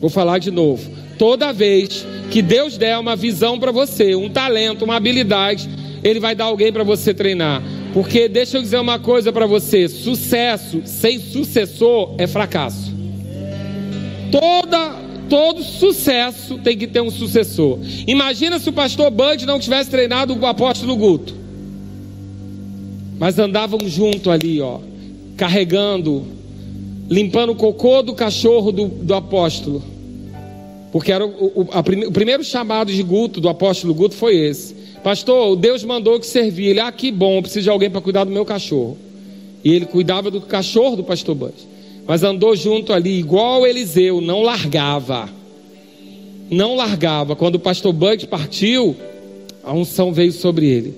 Speaker 2: Vou falar de novo. Toda vez que Deus der uma visão para você, um talento, uma habilidade, Ele vai dar alguém para você treinar. Porque deixa eu dizer uma coisa para você: sucesso sem sucessor é fracasso. Toda, todo sucesso tem que ter um sucessor. Imagina se o pastor Bud não tivesse treinado o apóstolo Guto. Mas andavam junto ali, ó, carregando, limpando o cocô do cachorro do, do apóstolo porque era o, o, o, primeiro chamado de Guto, do apóstolo Guto, foi esse. Pastor, Deus mandou que servir. Ele, ah, que bom, preciso de alguém para cuidar do meu cachorro. E ele cuidava do cachorro do pastor Bud. Mas andou junto ali, igual Eliseu, não largava. Não largava. Quando o pastor Bud partiu, a unção veio sobre ele.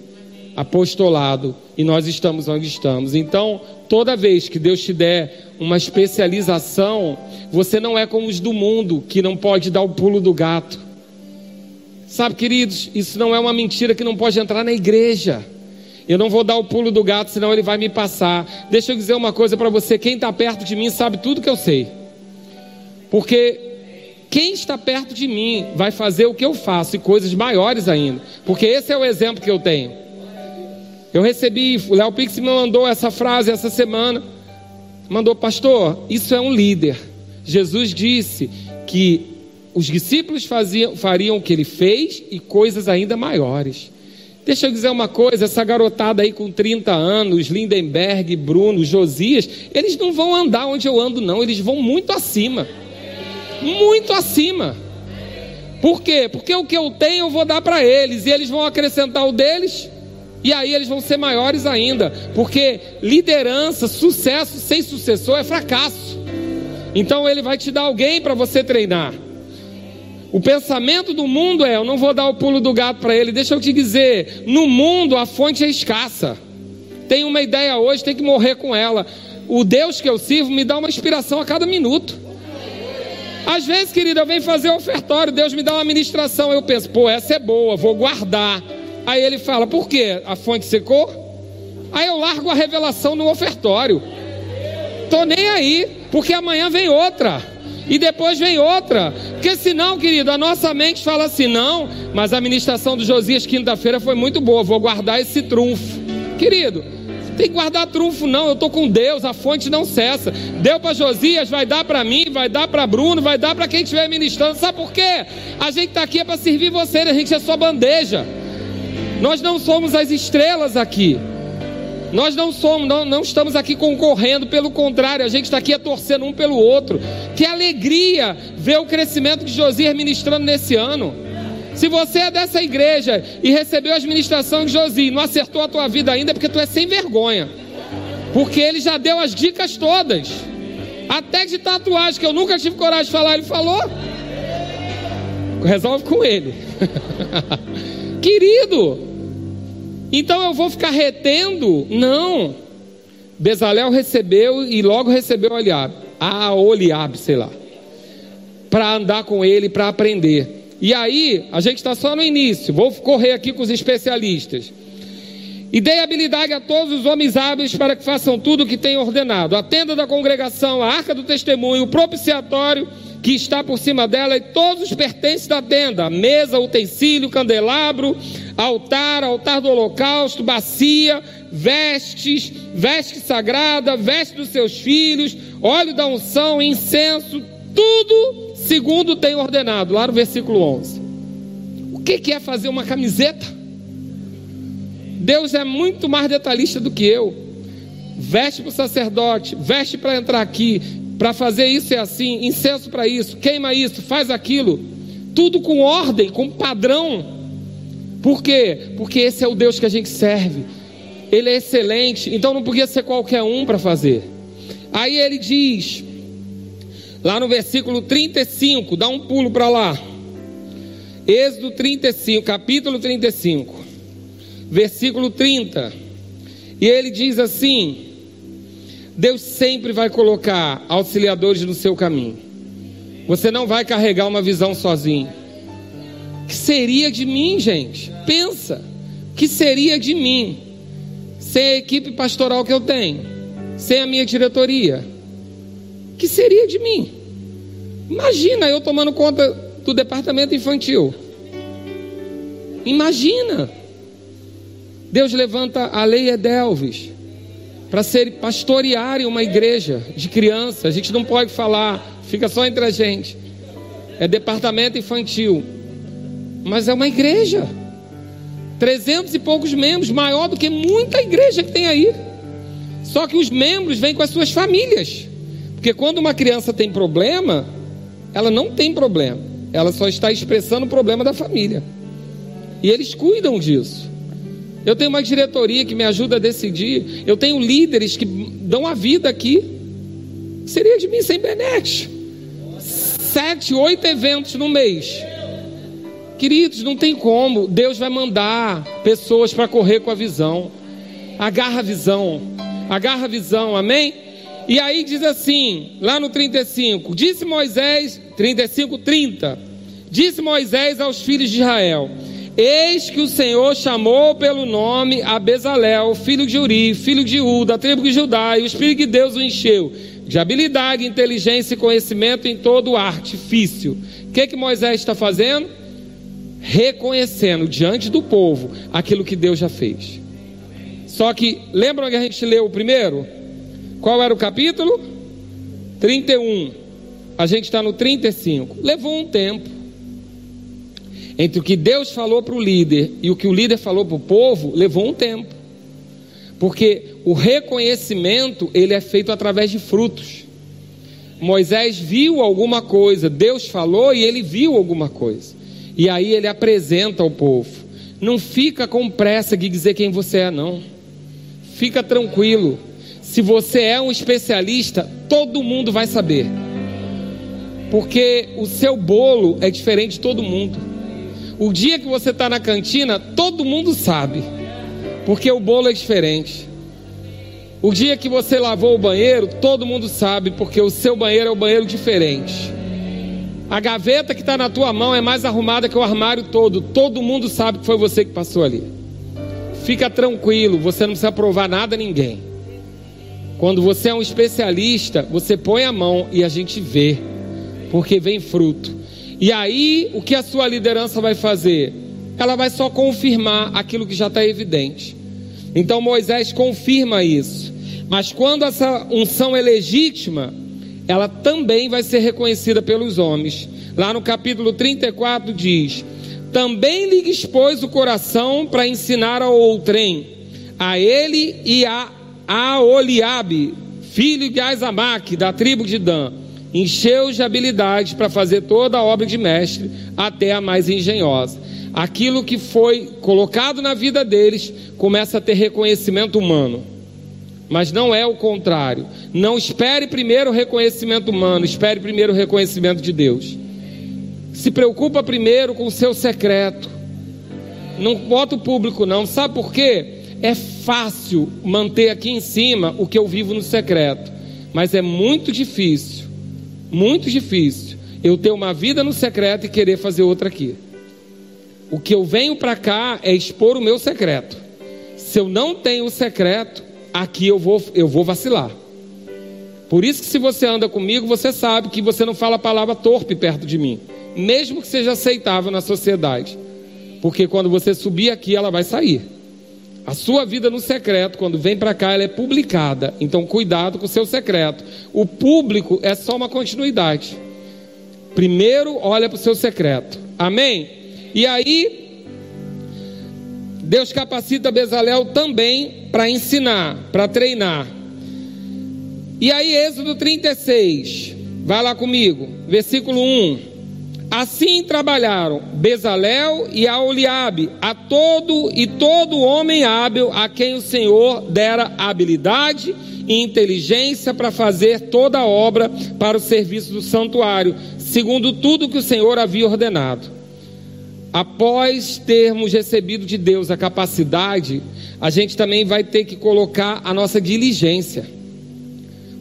Speaker 2: Apostolado. E nós estamos onde estamos. Então, toda vez que Deus te der uma especialização, você não é como os do mundo que não pode dar o pulo do gato. Sabe, queridos, isso não é uma mentira que não pode entrar na igreja. Eu não vou dar o pulo do gato, senão ele vai me passar. Deixa eu dizer uma coisa para você: quem está perto de mim sabe tudo que eu sei. Porque quem está perto de mim vai fazer o que eu faço e coisas maiores ainda. Porque esse é o exemplo que eu tenho. Eu recebi, o Léo Pix me mandou essa frase essa semana. Mandou, pastor, isso é um líder. Jesus disse que os discípulos faziam, fariam o que ele fez e coisas ainda maiores. Deixa eu dizer uma coisa: essa garotada aí com 30 anos, Lindenberg, Bruno, Josias, eles não vão andar onde eu ando, não, eles vão muito acima muito acima. Por quê? Porque o que eu tenho eu vou dar para eles e eles vão acrescentar o deles. E aí eles vão ser maiores ainda, porque liderança, sucesso sem sucessor é fracasso. Então ele vai te dar alguém para você treinar. O pensamento do mundo é: eu não vou dar o pulo do gato para ele. Deixa eu te dizer, no mundo a fonte é escassa. Tem uma ideia hoje, tem que morrer com ela. O Deus que eu sirvo me dá uma inspiração a cada minuto. Às vezes, querido, eu venho fazer ofertório, Deus me dá uma ministração, eu penso, pô, essa é boa, vou guardar. Aí ele fala, por quê? A fonte secou? Aí eu largo a revelação no ofertório. Tô nem aí, porque amanhã vem outra. E depois vem outra. Porque senão, querido, a nossa mente fala assim: não, mas a ministração do Josias quinta-feira foi muito boa, vou guardar esse trunfo. Querido, tem que guardar trunfo, não. Eu estou com Deus, a fonte não cessa. Deu para Josias, vai dar para mim, vai dar para Bruno, vai dar para quem estiver ministrando. Sabe por quê? A gente está aqui é para servir você, a gente é só bandeja. Nós não somos as estrelas aqui. Nós não somos, não, não estamos aqui concorrendo, pelo contrário, a gente está aqui a torcendo um pelo outro. Que alegria ver o crescimento de Josias ministrando nesse ano. Se você é dessa igreja e recebeu a administração de Josi não acertou a tua vida ainda, é porque tu é sem vergonha. Porque ele já deu as dicas todas. Até de tatuagem, que eu nunca tive coragem de falar, ele falou. Resolve com ele. Querido, então eu vou ficar retendo? Não. Bezalel recebeu e logo recebeu Oliabe. A Oliabe, sei lá. Para andar com ele, para aprender. E aí, a gente está só no início, vou correr aqui com os especialistas. E dei habilidade a todos os homens hábeis para que façam tudo o que tem ordenado: a tenda da congregação, a arca do testemunho, o propiciatório que está por cima dela e todos os pertences da tenda: mesa, utensílio, candelabro, altar, altar do holocausto, bacia, vestes, veste sagrada, veste dos seus filhos, óleo da unção, incenso, tudo Segundo tem ordenado, lá no versículo 11. O que é fazer uma camiseta? Deus é muito mais detalhista do que eu. Veste para o sacerdote, veste para entrar aqui, para fazer isso é assim, incenso para isso, queima isso, faz aquilo. Tudo com ordem, com padrão. Por quê? Porque esse é o Deus que a gente serve. Ele é excelente, então não podia ser qualquer um para fazer. Aí ele diz: Lá no versículo 35, dá um pulo para lá. Êxodo 35, capítulo 35, versículo 30. E ele diz assim: Deus sempre vai colocar auxiliadores no seu caminho. Você não vai carregar uma visão sozinho. Que seria de mim, gente? Pensa. Que seria de mim sem a equipe pastoral que eu tenho? Sem a minha diretoria? Que seria de mim? Imagina eu tomando conta do departamento infantil. Imagina. Deus levanta a lei Edelvis para ser pastorearem uma igreja de crianças. A gente não pode falar, fica só entre a gente. É departamento infantil. Mas é uma igreja. Trezentos e poucos membros, maior do que muita igreja que tem aí. Só que os membros vêm com as suas famílias. Porque quando uma criança tem problema, ela não tem problema, ela só está expressando o problema da família. E eles cuidam disso. Eu tenho uma diretoria que me ajuda a decidir. Eu tenho líderes que dão a vida aqui. Seria de mim sem Benete. Sete, oito eventos no mês. Queridos, não tem como. Deus vai mandar pessoas para correr com a visão. Agarra a visão. Agarra a visão, amém? E aí diz assim, lá no 35, disse Moisés, 35, 30, disse Moisés aos filhos de Israel: Eis que o Senhor chamou pelo nome a Bezalel, filho de Uri, filho de U, da tribo de Judá, e o Espírito de Deus o encheu de habilidade, inteligência e conhecimento em todo o artifício. O que, que Moisés está fazendo? Reconhecendo diante do povo aquilo que Deus já fez. Só que, lembram que a gente leu o primeiro? Qual era o capítulo? 31. A gente está no 35. Levou um tempo entre o que Deus falou para o líder e o que o líder falou para o povo, levou um tempo. Porque o reconhecimento, ele é feito através de frutos. Moisés viu alguma coisa, Deus falou e ele viu alguma coisa. E aí ele apresenta ao povo. Não fica com pressa de dizer quem você é, não. Fica tranquilo. Se você é um especialista, todo mundo vai saber. Porque o seu bolo é diferente de todo mundo. O dia que você está na cantina, todo mundo sabe, porque o bolo é diferente. O dia que você lavou o banheiro, todo mundo sabe, porque o seu banheiro é um banheiro diferente. A gaveta que está na tua mão é mais arrumada que o armário todo. Todo mundo sabe que foi você que passou ali. Fica tranquilo, você não precisa provar nada a ninguém. Quando você é um especialista, você põe a mão e a gente vê, porque vem fruto. E aí, o que a sua liderança vai fazer? Ela vai só confirmar aquilo que já está evidente. Então Moisés confirma isso. Mas quando essa unção é legítima, ela também vai ser reconhecida pelos homens. Lá no capítulo 34 diz: Também lhe expôs o coração para ensinar ao outrem, a ele e a, a Oliabe, filho de Aizamaque, da tribo de Dan encheu-os de habilidade para fazer toda a obra de mestre, até a mais engenhosa. Aquilo que foi colocado na vida deles começa a ter reconhecimento humano. Mas não é o contrário. Não espere primeiro o reconhecimento humano, espere primeiro o reconhecimento de Deus. Se preocupa primeiro com o seu secreto. Não bota o público, não. Sabe por quê? É fácil manter aqui em cima o que eu vivo no secreto, mas é muito difícil muito difícil eu ter uma vida no secreto e querer fazer outra aqui. O que eu venho para cá é expor o meu secreto. Se eu não tenho o secreto, aqui eu vou, eu vou vacilar. Por isso que se você anda comigo, você sabe que você não fala a palavra torpe perto de mim, mesmo que seja aceitável na sociedade. Porque quando você subir aqui, ela vai sair. A sua vida no secreto, quando vem para cá, ela é publicada. Então, cuidado com o seu secreto. O público é só uma continuidade. Primeiro, olha para o seu secreto. Amém? E aí, Deus capacita Bezalel também para ensinar, para treinar. E aí, Êxodo 36, vai lá comigo, versículo 1. Assim trabalharam Bezalel e Aoliabe, a todo e todo homem hábil a quem o Senhor dera habilidade e inteligência para fazer toda a obra para o serviço do santuário, segundo tudo que o Senhor havia ordenado. Após termos recebido de Deus a capacidade, a gente também vai ter que colocar a nossa diligência.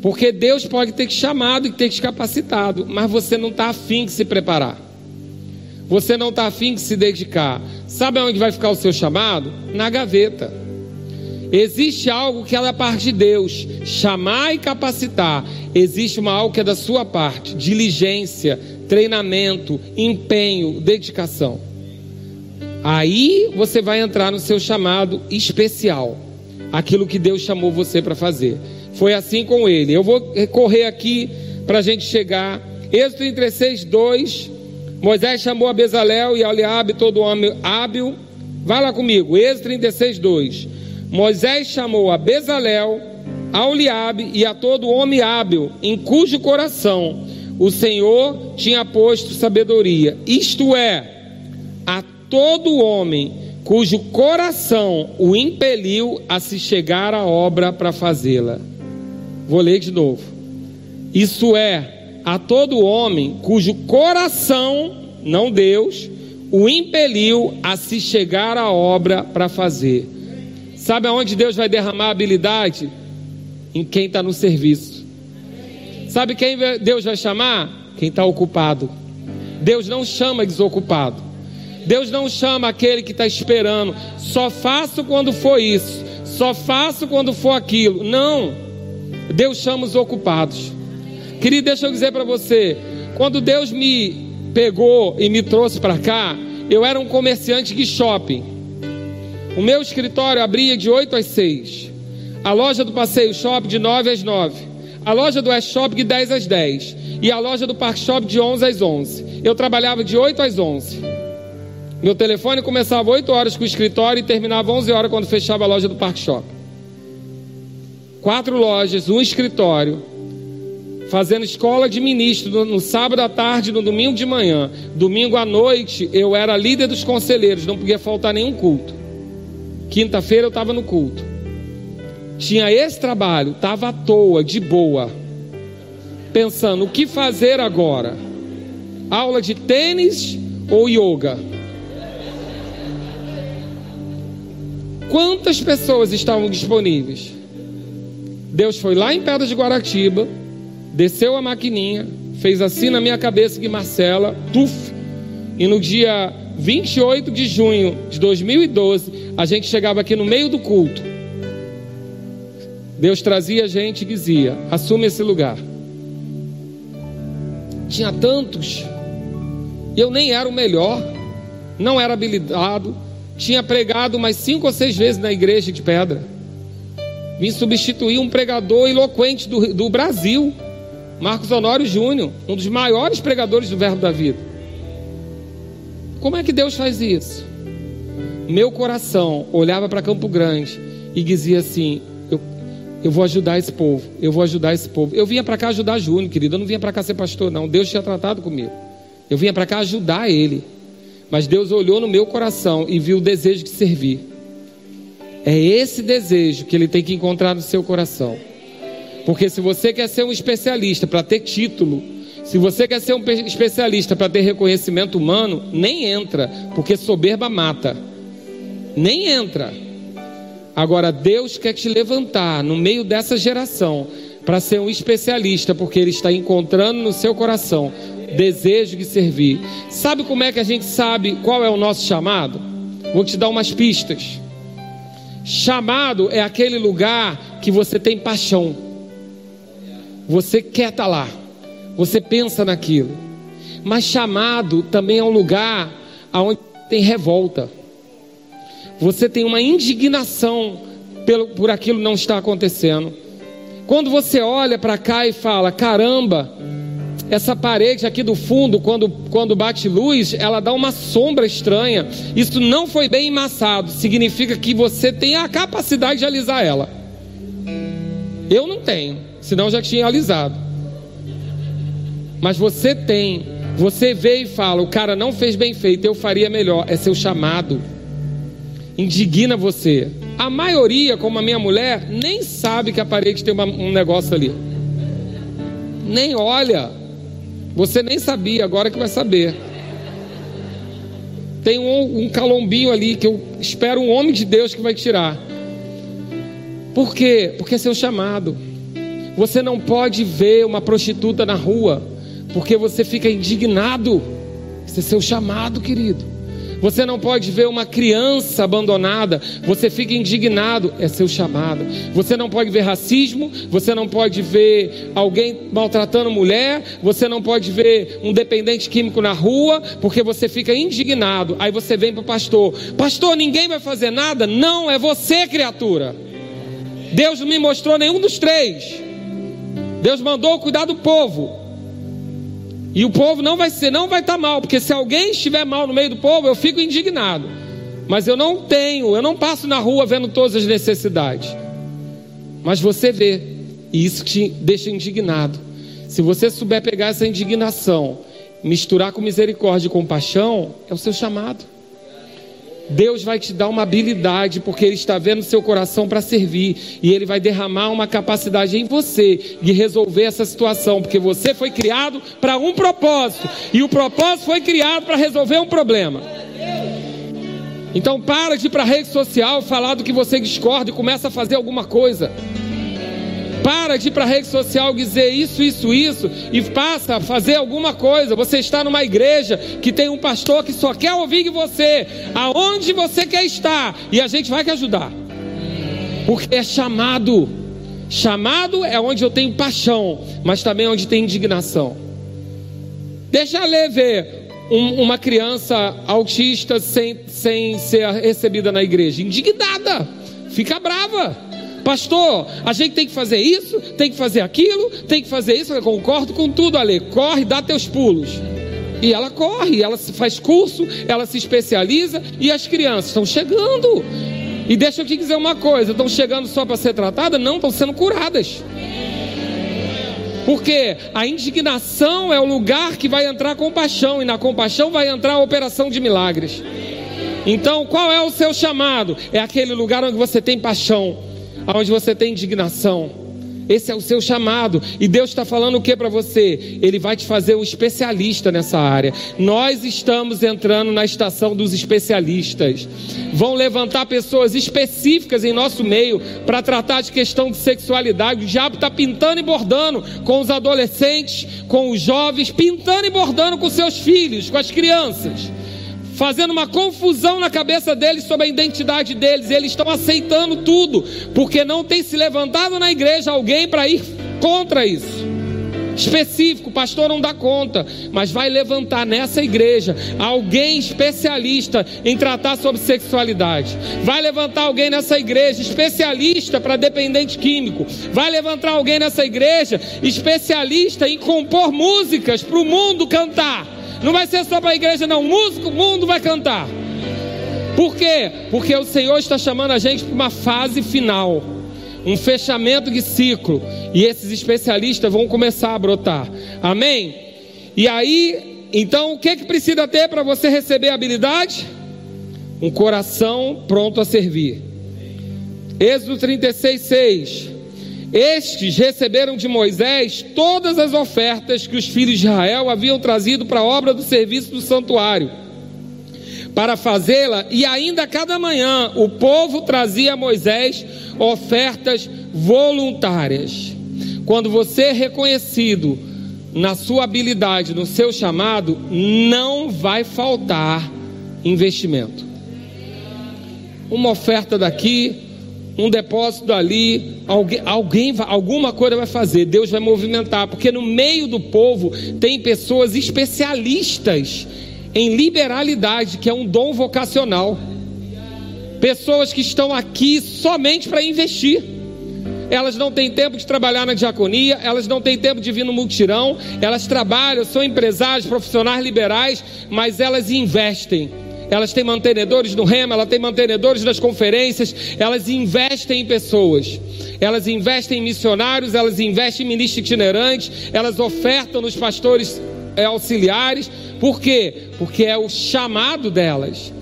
Speaker 2: Porque Deus pode ter te chamado e ter te capacitado, mas você não está afim de se preparar. Você não está afim de se dedicar. Sabe onde vai ficar o seu chamado? Na gaveta. Existe algo que é da parte de Deus, chamar e capacitar. Existe uma algo que é da sua parte, diligência, treinamento, empenho, dedicação. Aí você vai entrar no seu chamado especial, aquilo que Deus chamou você para fazer. Foi assim com ele. Eu vou correr aqui para a gente chegar. Êxodo 36, 2. Moisés chamou a Bezalel e Eliabe, todo homem hábil. Vai lá comigo, Êxodo 36, 2. Moisés chamou a Bezalel, a Oliabe e a todo homem hábil, em cujo coração o Senhor tinha posto sabedoria. Isto é, a todo homem cujo coração o impeliu a se chegar à obra para fazê-la. Vou ler de novo. Isso é, a todo homem cujo coração, não Deus, o impeliu a se chegar à obra para fazer. Sabe aonde Deus vai derramar habilidade? Em quem está no serviço. Sabe quem Deus vai chamar? Quem está ocupado. Deus não chama desocupado. Deus não chama aquele que está esperando, só faço quando for isso, só faço quando for aquilo. Não. Deus chama os ocupados. Querido, deixa eu dizer para você, quando Deus me pegou e me trouxe para cá, eu era um comerciante de shopping. O meu escritório abria de 8 às 6. A loja do Passeio Shopping de 9 às 9. A loja do West Shopping de 10 às 10. E a loja do Park Shopping de 11 às 11. Eu trabalhava de 8 às 11. Meu telefone começava 8 horas com o escritório e terminava 11 horas quando fechava a loja do Park Shopping. Quatro lojas, um escritório, fazendo escola de ministro no, sábado à tarde, no domingo de manhã. Domingo à noite eu era líder dos conselheiros, não podia faltar nenhum culto. Quinta-feira eu estava no culto. Tinha esse trabalho, estava à toa, de boa, pensando o que fazer agora. Aula de tênis ou yoga? Quantas pessoas estavam disponíveis? Deus foi lá em Pedra de Guaratiba, desceu a maquininha, fez assim na minha cabeça que Marcela, tuf, e no dia 28 de junho de 2012, a gente chegava aqui no meio do culto. Deus trazia a gente e dizia: assume esse lugar. Tinha tantos, eu nem era o melhor, não era habilitado, tinha pregado umas cinco ou seis vezes na igreja de pedra. Vim substituir um pregador eloquente do, do Brasil, Marcos Honório Júnior, um dos maiores pregadores do Verbo da Vida. Como é que Deus faz isso? Meu coração olhava para Campo Grande e dizia assim: eu, eu vou ajudar esse povo, eu vou ajudar esse povo. Eu vinha para cá ajudar Júnior, querido, eu não vinha para cá ser pastor, não. Deus tinha tratado comigo. Eu vinha para cá ajudar ele. Mas Deus olhou no meu coração e viu o desejo de servir. É esse desejo que ele tem que encontrar no seu coração. Porque se você quer ser um especialista para ter título, se você quer ser um especialista para ter reconhecimento humano, nem entra, porque soberba mata. Nem entra. Agora Deus quer te levantar no meio dessa geração para ser um especialista, porque Ele está encontrando no seu coração desejo de servir. Sabe como é que a gente sabe qual é o nosso chamado? Vou te dar umas pistas. Chamado é aquele lugar que você tem paixão. Você quer estar tá lá. Você pensa naquilo. Mas chamado também é um lugar onde tem revolta. Você tem uma indignação pelo, por aquilo não estar acontecendo. Quando você olha para cá e fala: caramba, essa parede aqui do fundo, quando, quando bate luz, ela dá uma sombra estranha. Isso não foi bem emassado. Significa que você tem a capacidade de alisar ela. Eu não tenho, senão já tinha alisado. Mas você tem. Você vê e fala: o cara não fez bem feito, eu faria melhor. É seu chamado. Indigna você. A maioria, como a minha mulher, nem sabe que a parede tem uma, um negócio ali. Nem olha. Você nem sabia, agora que vai saber. Tem um, um calombinho ali que eu espero um homem de Deus que vai tirar. Por quê? Porque é seu chamado. Você não pode ver uma prostituta na rua, porque você fica indignado. Esse é seu chamado, querido. Você não pode ver uma criança abandonada, você fica indignado, é seu chamado. Você não pode ver racismo, você não pode ver alguém maltratando mulher, você não pode ver um dependente químico na rua, porque você fica indignado. Aí você vem para o pastor: Pastor, ninguém vai fazer nada? Não, é você, criatura. Deus não me mostrou nenhum dos três. Deus mandou cuidar do povo. E o povo não vai ser, não vai estar tá mal, porque se alguém estiver mal no meio do povo, eu fico indignado. Mas eu não tenho, eu não passo na rua vendo todas as necessidades. Mas você vê, e isso te deixa indignado. Se você souber pegar essa indignação, misturar com misericórdia e compaixão, é o seu chamado. Deus vai te dar uma habilidade, porque Ele está vendo seu coração para servir, e Ele vai derramar uma capacidade em você de resolver essa situação, porque você foi criado para um propósito, e o propósito foi criado para resolver um problema. Então para de ir para a rede social falar do que você discorda e começa a fazer alguma coisa. Para de ir para a rede social dizer isso, isso, isso e passa a fazer alguma coisa. Você está numa igreja que tem um pastor que só quer ouvir você, aonde você quer estar, e a gente vai te ajudar. Porque é chamado. Chamado é onde eu tenho paixão, mas também onde tem indignação. Deixa eu ler ver um, uma criança autista sem, sem ser recebida na igreja, indignada, fica brava. Pastor, a gente tem que fazer isso, tem que fazer aquilo, tem que fazer isso. Eu concordo com tudo, Ale. Corre, dá teus pulos. E ela corre, ela faz curso, ela se especializa e as crianças estão chegando. E deixa eu te dizer uma coisa: estão chegando só para ser tratadas? Não, estão sendo curadas. Porque a indignação é o lugar que vai entrar a compaixão, e na compaixão vai entrar a operação de milagres. Então, qual é o seu chamado? É aquele lugar onde você tem paixão, onde você tem indignação esse é o seu chamado. E Deus está falando o que para você? Ele vai te fazer um especialista nessa área. Nós estamos entrando na estação dos especialistas. Vão levantar pessoas específicas em nosso meio para tratar de questão de sexualidade. O diabo está pintando e bordando com os adolescentes, com os jovens, pintando e bordando com seus filhos, com as crianças fazendo uma confusão na cabeça deles sobre a identidade deles. Eles estão aceitando tudo, porque não tem se levantado na igreja alguém para ir contra isso. Específico, pastor não dá conta, mas vai levantar nessa igreja alguém especialista em tratar sobre sexualidade. Vai levantar alguém nessa igreja especialista para dependente químico. Vai levantar alguém nessa igreja especialista em compor músicas para o mundo cantar não vai ser só para a igreja, não. O músico, o mundo vai cantar. Por quê? Porque o Senhor está chamando a gente para uma fase final, um fechamento de ciclo. E esses especialistas vão começar a brotar. Amém? E aí, então, o que, é que precisa ter para você receber habilidade? Um coração pronto a servir. Êxodo 36, 6. Estes receberam de Moisés todas as ofertas que os filhos de Israel haviam trazido para a obra do serviço do santuário, para fazê-la, e ainda cada manhã o povo trazia a Moisés ofertas voluntárias. Quando você é reconhecido na sua habilidade, no seu chamado, não vai faltar investimento. Uma oferta daqui, um depósito ali, alguém, alguém alguma coisa vai fazer, Deus vai movimentar, porque no meio do povo tem pessoas especialistas em liberalidade, que é um dom vocacional. Pessoas que estão aqui somente para investir. Elas não têm tempo de trabalhar na diaconia, elas não têm tempo de vir no multirão, elas trabalham, são empresários, profissionais liberais, mas elas investem elas têm mantenedores no rema, elas têm mantenedores nas conferências, elas investem em pessoas, elas investem em missionários, elas investem em ministros itinerantes, elas ofertam nos pastores é, auxiliares, por quê? Porque é o chamado delas.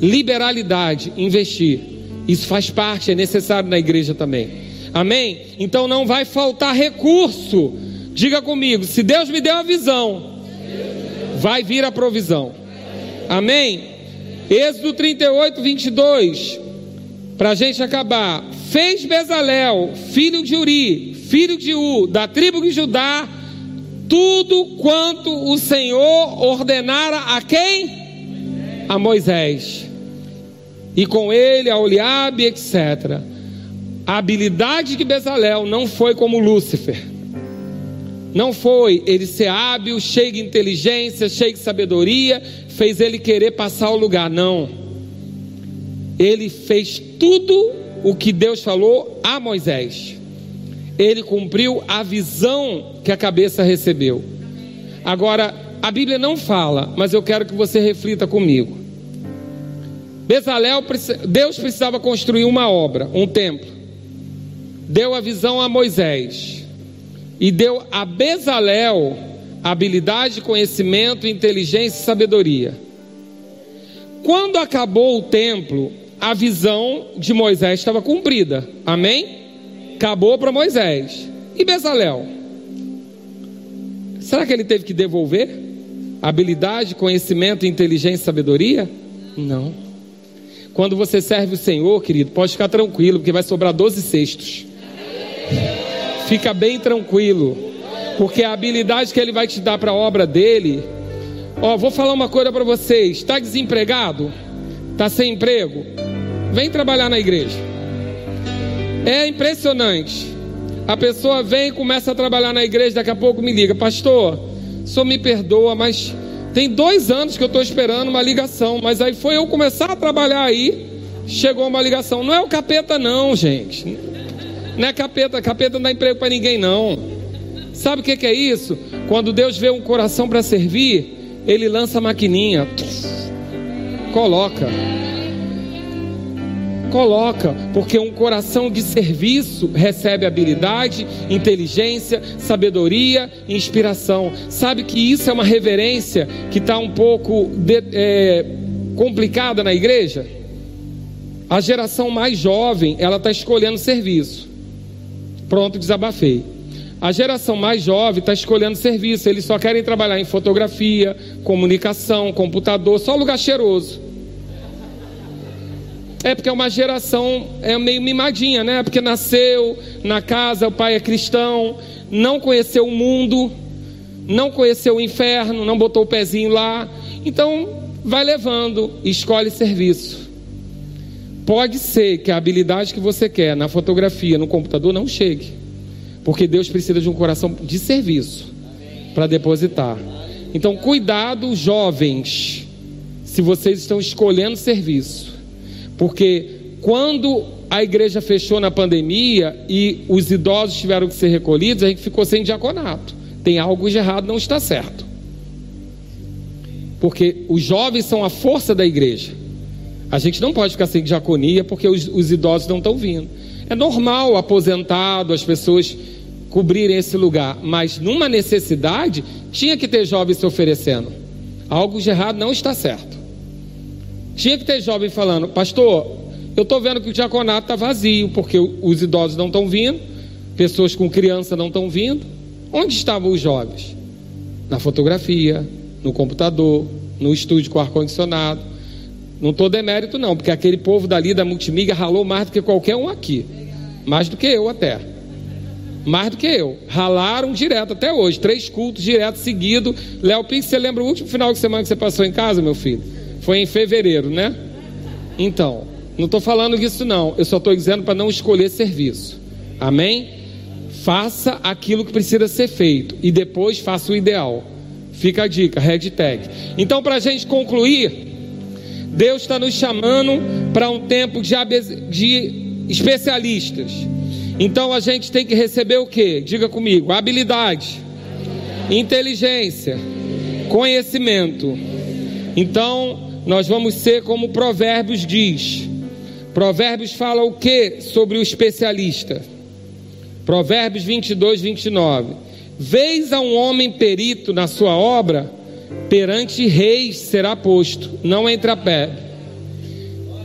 Speaker 2: Liberalidade, investir. Isso faz parte, é necessário na igreja também. Amém? Então não vai faltar recurso. Diga comigo, se Deus me deu a visão, vai vir a provisão. Amém? Êxodo 38, 22. Para a gente acabar. Fez Bezalel, filho de Uri, filho de U, da tribo de Judá, tudo quanto o Senhor ordenara a quem? A Moisés. E com ele a Oliabe, etc. A habilidade de Bezalel não foi como Lúcifer. Não foi ele ser hábil, cheio de inteligência, cheio de sabedoria, fez ele querer passar o lugar. Não. Ele fez tudo o que Deus falou a Moisés. Ele cumpriu a visão que a cabeça recebeu. Agora, a Bíblia não fala, mas eu quero que você reflita comigo. Bezalel, Deus precisava construir uma obra, um templo. Deu a visão a Moisés. E deu a Bezalel habilidade, conhecimento, inteligência e sabedoria. Quando acabou o templo, a visão de Moisés estava cumprida. Amém? Acabou para Moisés. E Bezalel? Será que ele teve que devolver? Habilidade, conhecimento, inteligência e sabedoria? Não. Quando você serve o Senhor, querido, pode ficar tranquilo, porque vai sobrar 12 cestos. fica bem tranquilo, porque a habilidade que ele vai te dar para a obra dele. Ó, vou falar uma coisa para vocês: está desempregado? Está sem emprego? Vem trabalhar na igreja. É impressionante. A pessoa vem e começa a trabalhar na igreja, daqui a pouco me liga, pastor, só me perdoa, mas tem dois anos que eu estou esperando uma ligação, mas aí foi eu começar a trabalhar aí, chegou uma ligação. Não é o capeta, não, gente. Não é capeta, capeta não dá emprego para ninguém, não. Sabe o que, é isso? Quando Deus vê um coração para servir, Ele lança a maquininha, coloca. Coloca, porque um coração de serviço recebe habilidade, inteligência, sabedoria, inspiração. Sabe que isso é uma reverência que está um pouco de, é, complicada na igreja? A geração mais jovem, ela está escolhendo serviço. Pronto, desabafei. A geração mais jovem está escolhendo serviço, eles só querem trabalhar em fotografia, comunicação, computador, só lugar cheiroso. É porque é uma geração é meio mimadinha, né? Porque nasceu na casa, o pai é cristão, não conheceu o mundo, não conheceu o inferno, não botou o pezinho lá. Então, vai levando, escolhe serviço. Pode ser que a habilidade que você quer na fotografia, no computador, não chegue. Porque Deus precisa de um coração de serviço para depositar. Então, cuidado, jovens, se vocês estão escolhendo serviço. Porque quando a igreja fechou na pandemia e os idosos tiveram que ser recolhidos, a gente ficou sem diaconato. Tem algo de errado, não está certo. Porque os jovens são a força da igreja. A gente não pode ficar sem diaconia porque os, os idosos não estão vindo. É normal, aposentado, as pessoas cobrirem esse lugar, mas numa necessidade, tinha que ter jovens se oferecendo. Algo de errado não está certo. Tinha que ter jovem falando, pastor, eu estou vendo que o diaconato está vazio, porque os idosos não estão vindo, pessoas com criança não estão vindo. Onde estavam os jovens? Na fotografia, no computador, no estúdio com ar-condicionado. Não estou demérito, não, porque aquele povo dali da multimídia ralou mais do que qualquer um aqui. Mais do que eu até. Mais do que eu. Ralaram direto até hoje. Três cultos direto seguido. Léo Pix, você lembra o último final de semana que você passou em casa, meu filho? Foi em fevereiro, né? Então, não estou falando disso não. Eu só estou dizendo para não escolher serviço. Amém? Faça aquilo que precisa ser feito e depois faça o ideal. Fica a dica, hashtag. Então, para a gente concluir, Deus está nos chamando para um tempo de, de especialistas. Então a gente tem que receber o que? Diga comigo: habilidade, inteligência, conhecimento. Então, nós vamos ser como Provérbios diz. Provérbios fala o que sobre o especialista? Provérbios 22, 29. Vês a um homem perito na sua obra, perante reis será posto, não entra pé.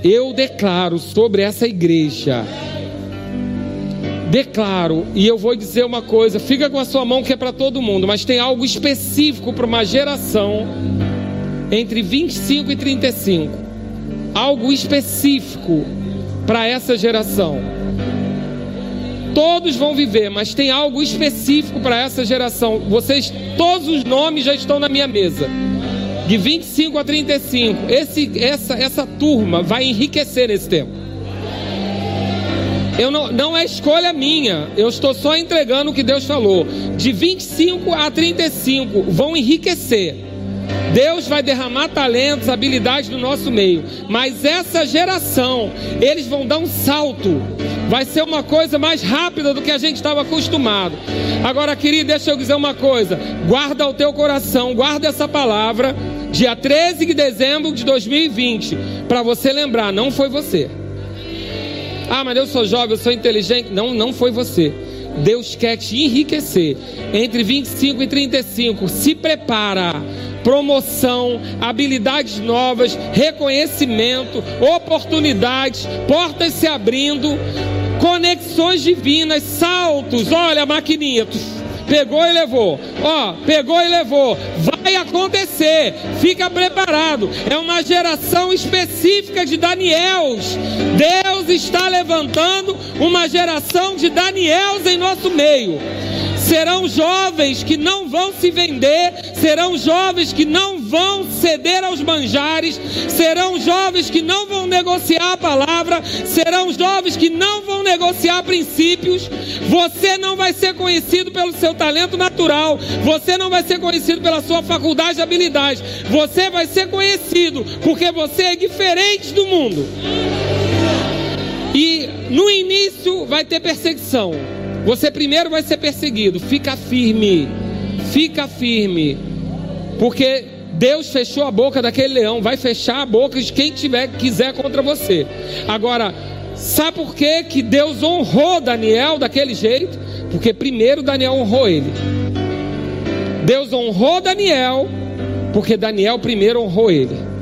Speaker 2: Eu declaro sobre essa igreja, declaro, e eu vou dizer uma coisa: fica com a sua mão que é para todo mundo, mas tem algo específico para uma geração entre 25 e 35. Algo específico para essa geração. Todos vão viver, mas tem algo específico para essa geração. Vocês, todos os nomes já estão na minha mesa. De 25 a 35. Esse, essa, essa turma vai enriquecer nesse tempo. Eu não, não é escolha minha, eu estou só entregando o que Deus falou. De 25 a 35 vão enriquecer. Deus vai derramar talentos, habilidades no nosso meio, mas essa geração, eles vão dar um salto, vai ser uma coisa mais rápida do que a gente estava acostumado. Agora, querido, deixa eu dizer uma coisa: guarda o teu coração, guarda essa palavra, dia 13 de dezembro de 2020, para você lembrar, não foi você. Ah, mas eu sou jovem, eu sou inteligente. Não, não foi você. Deus quer te enriquecer. Entre 25 e 35, se prepara promoção, habilidades novas, reconhecimento, oportunidades, portas se abrindo, conexões divinas, saltos. Olha maquininha. Pegou e levou. Ó, pegou e levou. Vai acontecer. Fica preparado. É uma geração específica de Daniels. Deus Deus está levantando uma geração de Daniels em nosso meio. Serão jovens que não vão se vender, serão jovens que não vão ceder aos manjares, serão jovens que não vão negociar a palavra, serão jovens que não vão negociar princípios. Você não vai ser conhecido pelo seu talento natural, você não vai ser conhecido pela sua faculdade de habilidade, você vai ser conhecido porque você é diferente do mundo. E no início vai ter perseguição. Você primeiro vai ser perseguido. Fica firme. Fica firme. Porque Deus fechou a boca daquele leão, vai fechar a boca de quem tiver quiser contra você. Agora, sabe por que, que Deus honrou Daniel daquele jeito? Porque primeiro Daniel honrou ele. Deus honrou Daniel, porque Daniel primeiro honrou ele.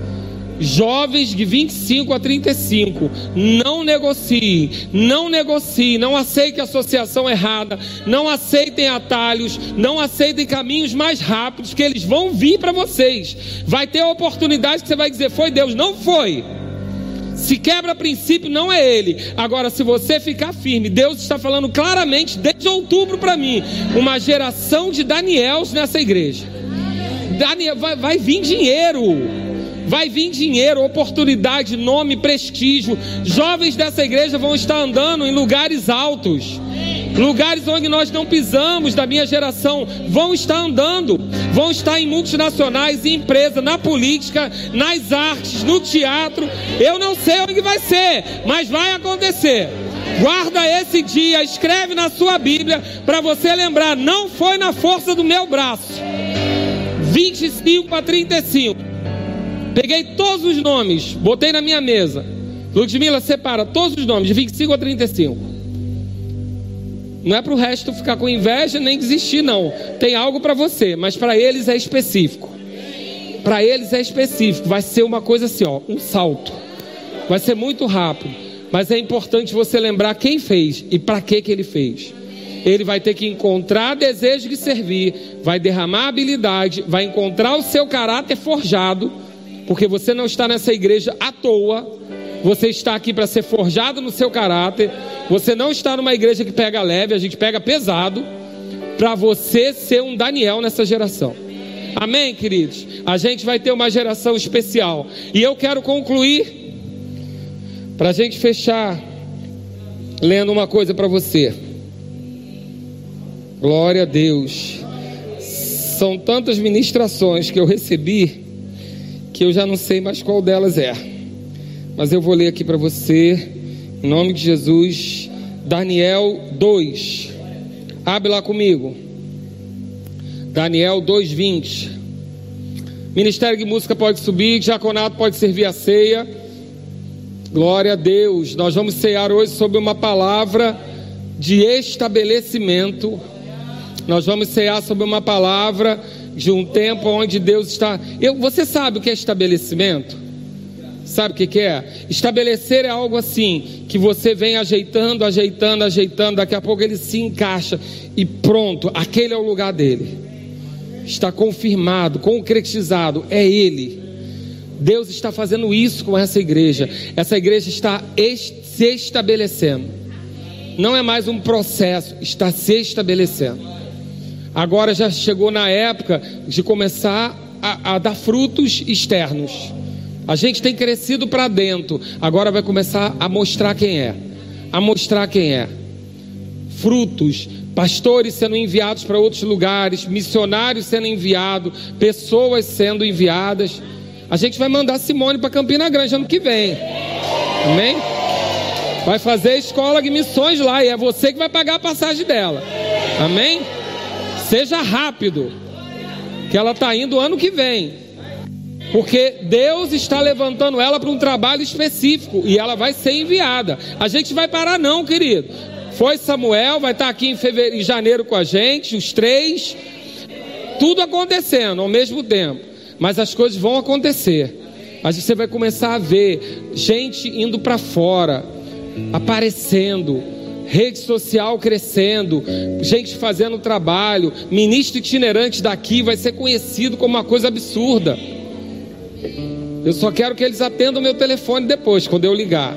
Speaker 2: Jovens de 25 a 35, não negociem, não negociem, não aceitem associação errada, não aceitem atalhos, não aceitem caminhos mais rápidos, que eles vão vir para vocês. Vai ter oportunidade que você vai dizer: foi Deus, não foi. Se quebra princípio, não é ele. Agora, se você ficar firme, Deus está falando claramente desde outubro para mim, uma geração de Daniels nessa igreja. Daniel, vai, vai vir dinheiro vai vir dinheiro, oportunidade, nome, prestígio. Jovens dessa igreja vão estar andando em lugares altos. Lugares onde nós não pisamos da minha geração vão estar andando, vão estar em multinacionais, em empresas, na política, nas artes, no teatro. Eu não sei onde vai ser, mas vai acontecer. Guarda esse dia, escreve na sua Bíblia para você lembrar: não foi na força do meu braço. 25 a 35. Peguei todos os nomes, botei na minha mesa. Ludmila, separa todos os nomes, de 25 a 35. Não é para o resto ficar com inveja nem desistir, não. Tem algo para você, mas para eles é específico. Para eles é específico. Vai ser uma coisa assim, ó, um salto. Vai ser muito rápido. Mas é importante você lembrar quem fez e para que, que ele fez. Ele vai ter que encontrar desejo de servir, vai derramar habilidade, vai encontrar o seu caráter forjado porque você não está nessa igreja à toa. Você está aqui para ser forjado no seu caráter. Você não está numa igreja que pega leve, a gente pega pesado. Para você ser um Daniel nessa geração. Amém, queridos? A gente vai ter uma geração especial. E eu quero concluir, para a gente fechar, lendo uma coisa para você. Glória a Deus. São tantas ministrações que eu recebi que eu já não sei mais qual delas é. Mas eu vou ler aqui para você, em nome de Jesus, Daniel 2. Abre lá comigo. Daniel 2:20. Ministério de música pode subir, diaconato pode servir a ceia. Glória a Deus. Nós vamos cear hoje sobre uma palavra de estabelecimento. Nós vamos cear sobre uma palavra de um tempo onde Deus está. Eu, você sabe o que é estabelecimento? Sabe o que, que é? Estabelecer é algo assim, que você vem ajeitando, ajeitando, ajeitando, daqui a pouco ele se encaixa e pronto, aquele é o lugar dele. Está confirmado, concretizado, é ele. Deus está fazendo isso com essa igreja. Essa igreja está se estabelecendo. Não é mais um processo, está se estabelecendo. Agora já chegou na época de começar a, a dar frutos externos. A gente tem crescido para dentro, agora vai começar a mostrar quem é. A mostrar quem é. Frutos, pastores sendo enviados para outros lugares, missionários sendo enviados, pessoas sendo enviadas. A gente vai mandar Simone para Campina Grande ano que vem. Amém? Vai fazer escola de missões lá e é você que vai pagar a passagem dela. Amém? Seja rápido, que ela está indo ano que vem. Porque Deus está levantando ela para um trabalho específico e ela vai ser enviada. A gente vai parar não, querido. Foi Samuel, vai estar aqui em fevereiro, em janeiro com a gente, os três. Tudo acontecendo ao mesmo tempo. Mas as coisas vão acontecer. Mas você vai começar a ver gente indo para fora, aparecendo rede social crescendo, gente fazendo trabalho, ministro itinerante daqui vai ser conhecido como uma coisa absurda. Eu só quero que eles atendam meu telefone depois, quando eu ligar.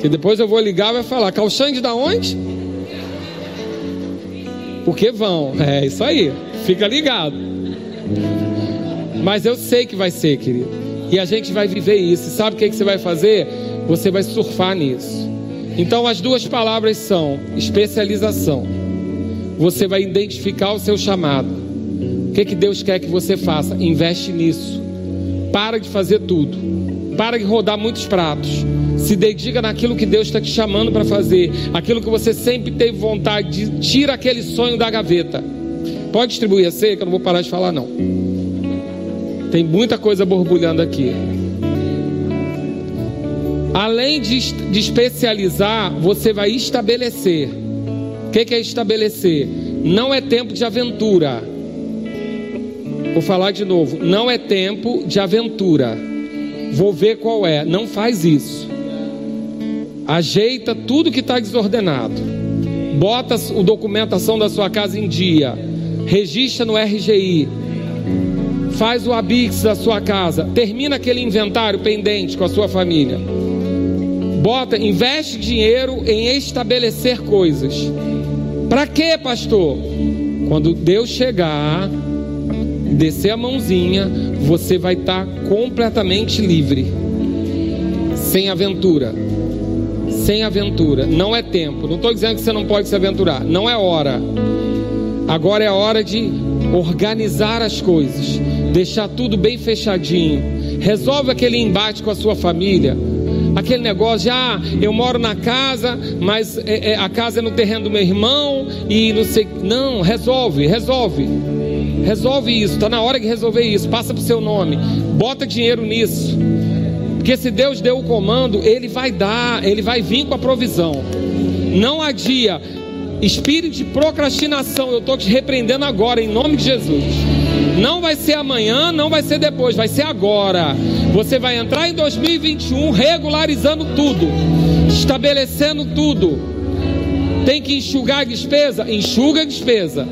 Speaker 2: Que depois eu vou ligar e vai falar, Calxande da onde? Porque vão, é isso aí, fica ligado. Mas eu sei que vai ser, querido. E a gente vai viver isso. E sabe o que, que você vai fazer? Você vai surfar nisso. Então as duas palavras são especialização. Você vai identificar o seu chamado. O que, que Deus quer que você faça? Investe nisso. Para de fazer tudo. Para de rodar muitos pratos. Se dedica naquilo que Deus está te chamando para fazer. Aquilo que você sempre teve vontade de. Tira aquele sonho da gaveta. Pode distribuir a que eu não vou parar de falar, não. Tem muita coisa borbulhando aqui. Além de, de especializar, você vai estabelecer. O que, que é estabelecer? Não é tempo de aventura. Vou falar de novo. Não é tempo de aventura. Vou ver qual é. Não faz isso. Ajeita tudo que está desordenado. Bota a documentação da sua casa em dia. Registra no RGI. Faz o ABIX da sua casa. Termina aquele inventário pendente com a sua família. Bota, investe dinheiro em estabelecer coisas. Para quê, pastor? Quando Deus chegar, descer a mãozinha, você vai estar tá completamente livre. Sem aventura. Sem aventura. Não é tempo. Não estou dizendo que você não pode se aventurar. Não é hora. Agora é a hora de organizar as coisas. Deixar tudo bem fechadinho. Resolve aquele embate com a sua família aquele negócio de ah, eu moro na casa, mas é, é, a casa é no terreno do meu irmão e não sei. Não, resolve, resolve. Resolve isso, está na hora de resolver isso. Passa para o seu nome, bota dinheiro nisso. Porque se Deus deu o comando, Ele vai dar, Ele vai vir com a provisão. Não adia. Espírito de procrastinação, eu estou te repreendendo agora, em nome de Jesus. Não vai ser amanhã, não vai ser depois, vai ser agora. Você vai entrar em 2021 regularizando tudo, estabelecendo tudo. Tem que enxugar a despesa? Enxuga a despesa.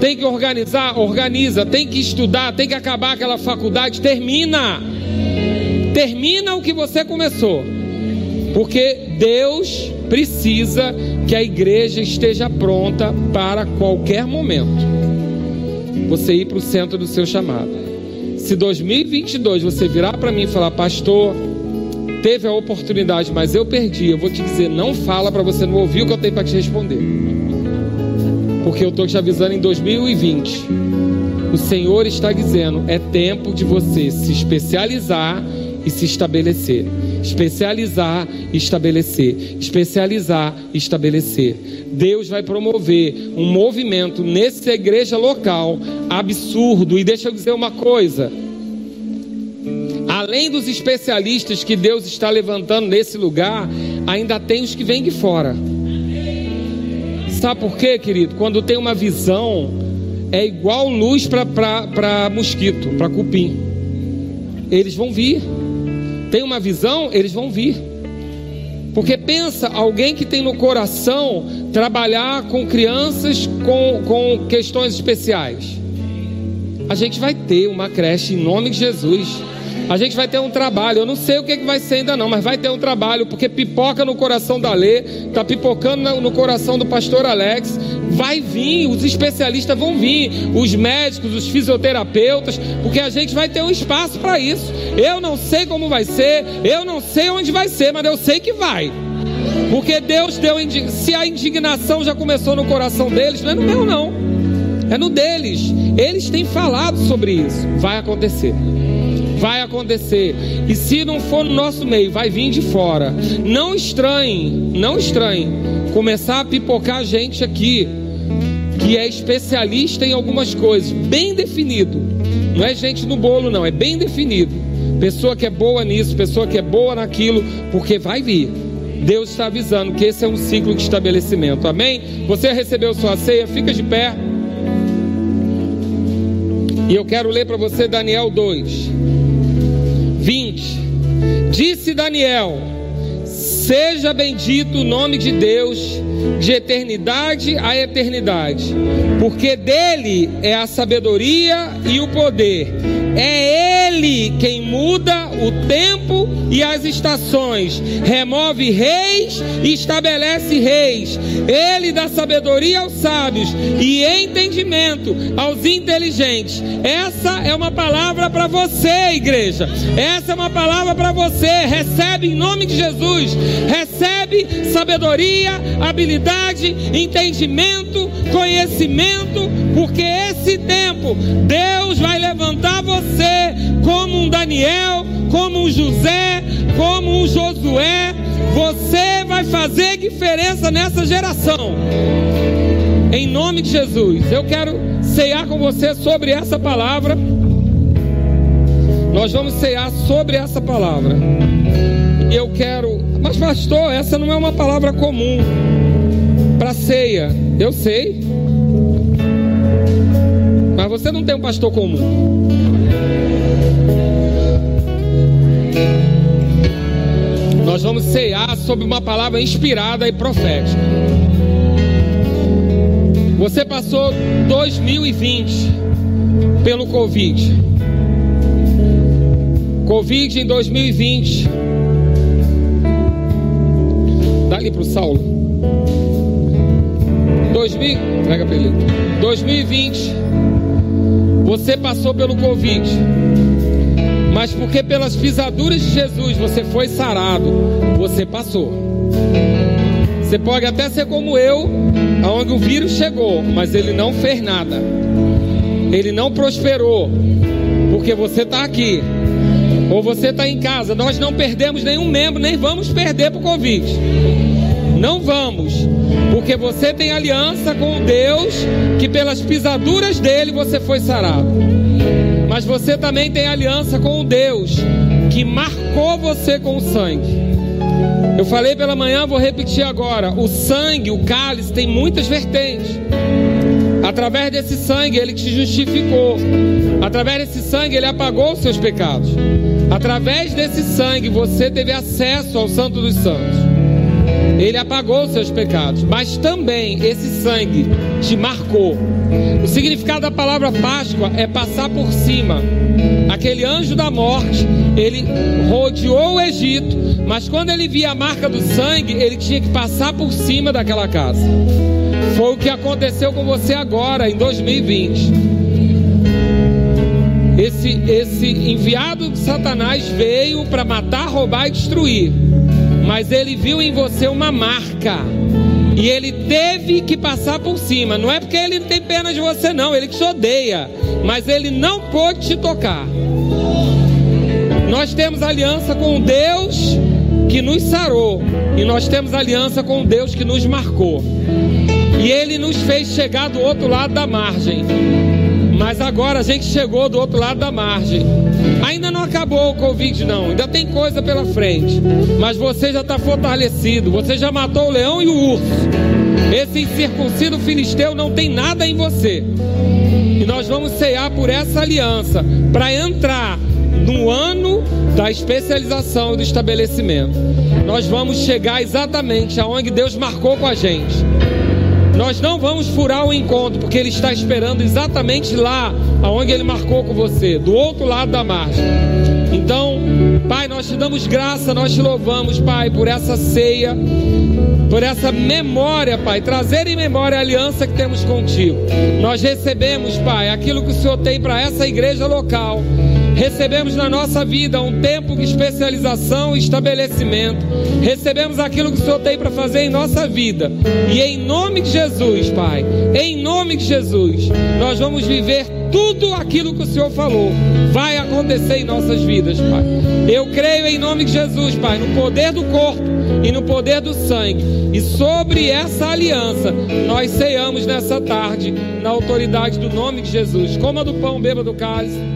Speaker 2: Tem que organizar? Organiza. Tem que estudar? Tem que acabar aquela faculdade? Termina. Termina o que você começou. Porque Deus precisa que a igreja esteja pronta para qualquer momento. Você ir para o centro do seu chamado. Se 2022 você virar para mim e falar, pastor, teve a oportunidade, mas eu perdi, eu vou te dizer, não fala para você não ouvir o que eu tenho para te responder. Porque eu estou te avisando em 2020. O Senhor está dizendo: é tempo de você se especializar e se estabelecer. Especializar e estabelecer. Especializar e estabelecer. Deus vai promover um movimento nessa igreja local absurdo. E deixa eu dizer uma coisa. Além dos especialistas que Deus está levantando nesse lugar, ainda tem os que vêm de fora. Sabe por quê, querido? Quando tem uma visão, é igual luz para mosquito, para cupim. Eles vão vir tem uma visão, eles vão vir. Porque pensa, alguém que tem no coração trabalhar com crianças com, com questões especiais. A gente vai ter uma creche em nome de Jesus. A gente vai ter um trabalho. Eu não sei o que, que vai ser ainda não, mas vai ter um trabalho, porque pipoca no coração da Lê, está pipocando no coração do pastor Alex. Vai vir, os especialistas vão vir, os médicos, os fisioterapeutas, porque a gente vai ter um espaço para isso. Eu não sei como vai ser, eu não sei onde vai ser, mas eu sei que vai. Porque Deus deu, se a indignação já começou no coração deles, não é no meu não, é no deles. Eles têm falado sobre isso. Vai acontecer vai acontecer. E se não for no nosso meio, vai vir de fora. Não estranhe, não estranhe começar a pipocar gente aqui que é especialista em algumas coisas, bem definido. Não é gente no bolo não, é bem definido. Pessoa que é boa nisso, pessoa que é boa naquilo, porque vai vir. Deus está avisando que esse é um ciclo de estabelecimento. Amém? Você recebeu sua ceia, fica de pé. E eu quero ler para você Daniel 2. 20. Disse Daniel: Seja bendito o nome de Deus de eternidade a eternidade, porque dele é a sabedoria e o poder. É ele quem muda o tempo e as estações, remove reis e estabelece reis. Ele dá sabedoria aos sábios e entendimento aos inteligentes. Essa é uma palavra para você, igreja. Essa é uma palavra para você. Recebe em nome de Jesus. Recebe sabedoria, habilidade, entendimento, conhecimento, porque esse tempo Deus vai levantar você como um Daniel, como um José, como um Josué. Você vai fazer diferença nessa geração. Em nome de Jesus, eu quero cear com você sobre essa palavra. Nós vamos cear sobre essa palavra. Eu quero, mas pastor, essa não é uma palavra comum para ceia. Eu sei. Mas você não tem um pastor comum. Nós vamos cear sobre uma palavra inspirada e profética. Você passou 2020 pelo Covid. Covid em 2020. Dá ali para o Saulo. 2000, entrega para ele. 2020. Você passou pelo Covid mas porque pelas pisaduras de Jesus você foi sarado, você passou. Você pode até ser como eu, aonde o vírus chegou, mas ele não fez nada. Ele não prosperou, porque você está aqui, ou você está em casa. Nós não perdemos nenhum membro, nem vamos perder para o Covid. Não vamos, porque você tem aliança com Deus, que pelas pisaduras dele você foi sarado. Mas você também tem aliança com Deus que marcou você com o sangue. Eu falei pela manhã, vou repetir agora. O sangue, o cálice, tem muitas vertentes. Através desse sangue, ele te justificou. Através desse sangue, ele apagou os seus pecados. Através desse sangue, você teve acesso ao Santo dos Santos. Ele apagou os seus pecados, mas também esse sangue te marcou. O significado da palavra Páscoa é passar por cima. Aquele anjo da morte, ele rodeou o Egito, mas quando ele via a marca do sangue, ele tinha que passar por cima daquela casa. Foi o que aconteceu com você agora, em 2020. Esse, esse enviado de Satanás veio para matar, roubar e destruir mas ele viu em você uma marca. E ele teve que passar por cima. Não é porque ele não tem pena de você, não. Ele te odeia. Mas ele não pôde te tocar. Nós temos aliança com Deus que nos sarou. E nós temos aliança com Deus que nos marcou. E ele nos fez chegar do outro lado da margem. Mas agora a gente chegou do outro lado da margem. Ainda não acabou o Covid, não. Ainda tem coisa pela frente. Mas você já está fortalecido. Você já matou o leão e o urso. Esse incircuncido filisteu não tem nada em você. E nós vamos cear por essa aliança para entrar no ano da especialização e do estabelecimento. Nós vamos chegar exatamente aonde Deus marcou com a gente. Nós não vamos furar o encontro, porque Ele está esperando exatamente lá, aonde Ele marcou com você, do outro lado da margem. Então, Pai, nós te damos graça, nós te louvamos, Pai, por essa ceia, por essa memória, Pai, trazer em memória a aliança que temos contigo. Nós recebemos, Pai, aquilo que o Senhor tem para essa igreja local recebemos na nossa vida um tempo de especialização e estabelecimento, recebemos aquilo que o Senhor tem para fazer em nossa vida, e em nome de Jesus, Pai, em nome de Jesus, nós vamos viver tudo aquilo que o Senhor falou vai acontecer em nossas vidas, Pai. Eu creio em nome de Jesus, Pai, no poder do corpo e no poder do sangue. E sobre essa aliança, nós ceiamos nessa tarde, na autoridade do nome de Jesus. Coma do pão, beba do cálice.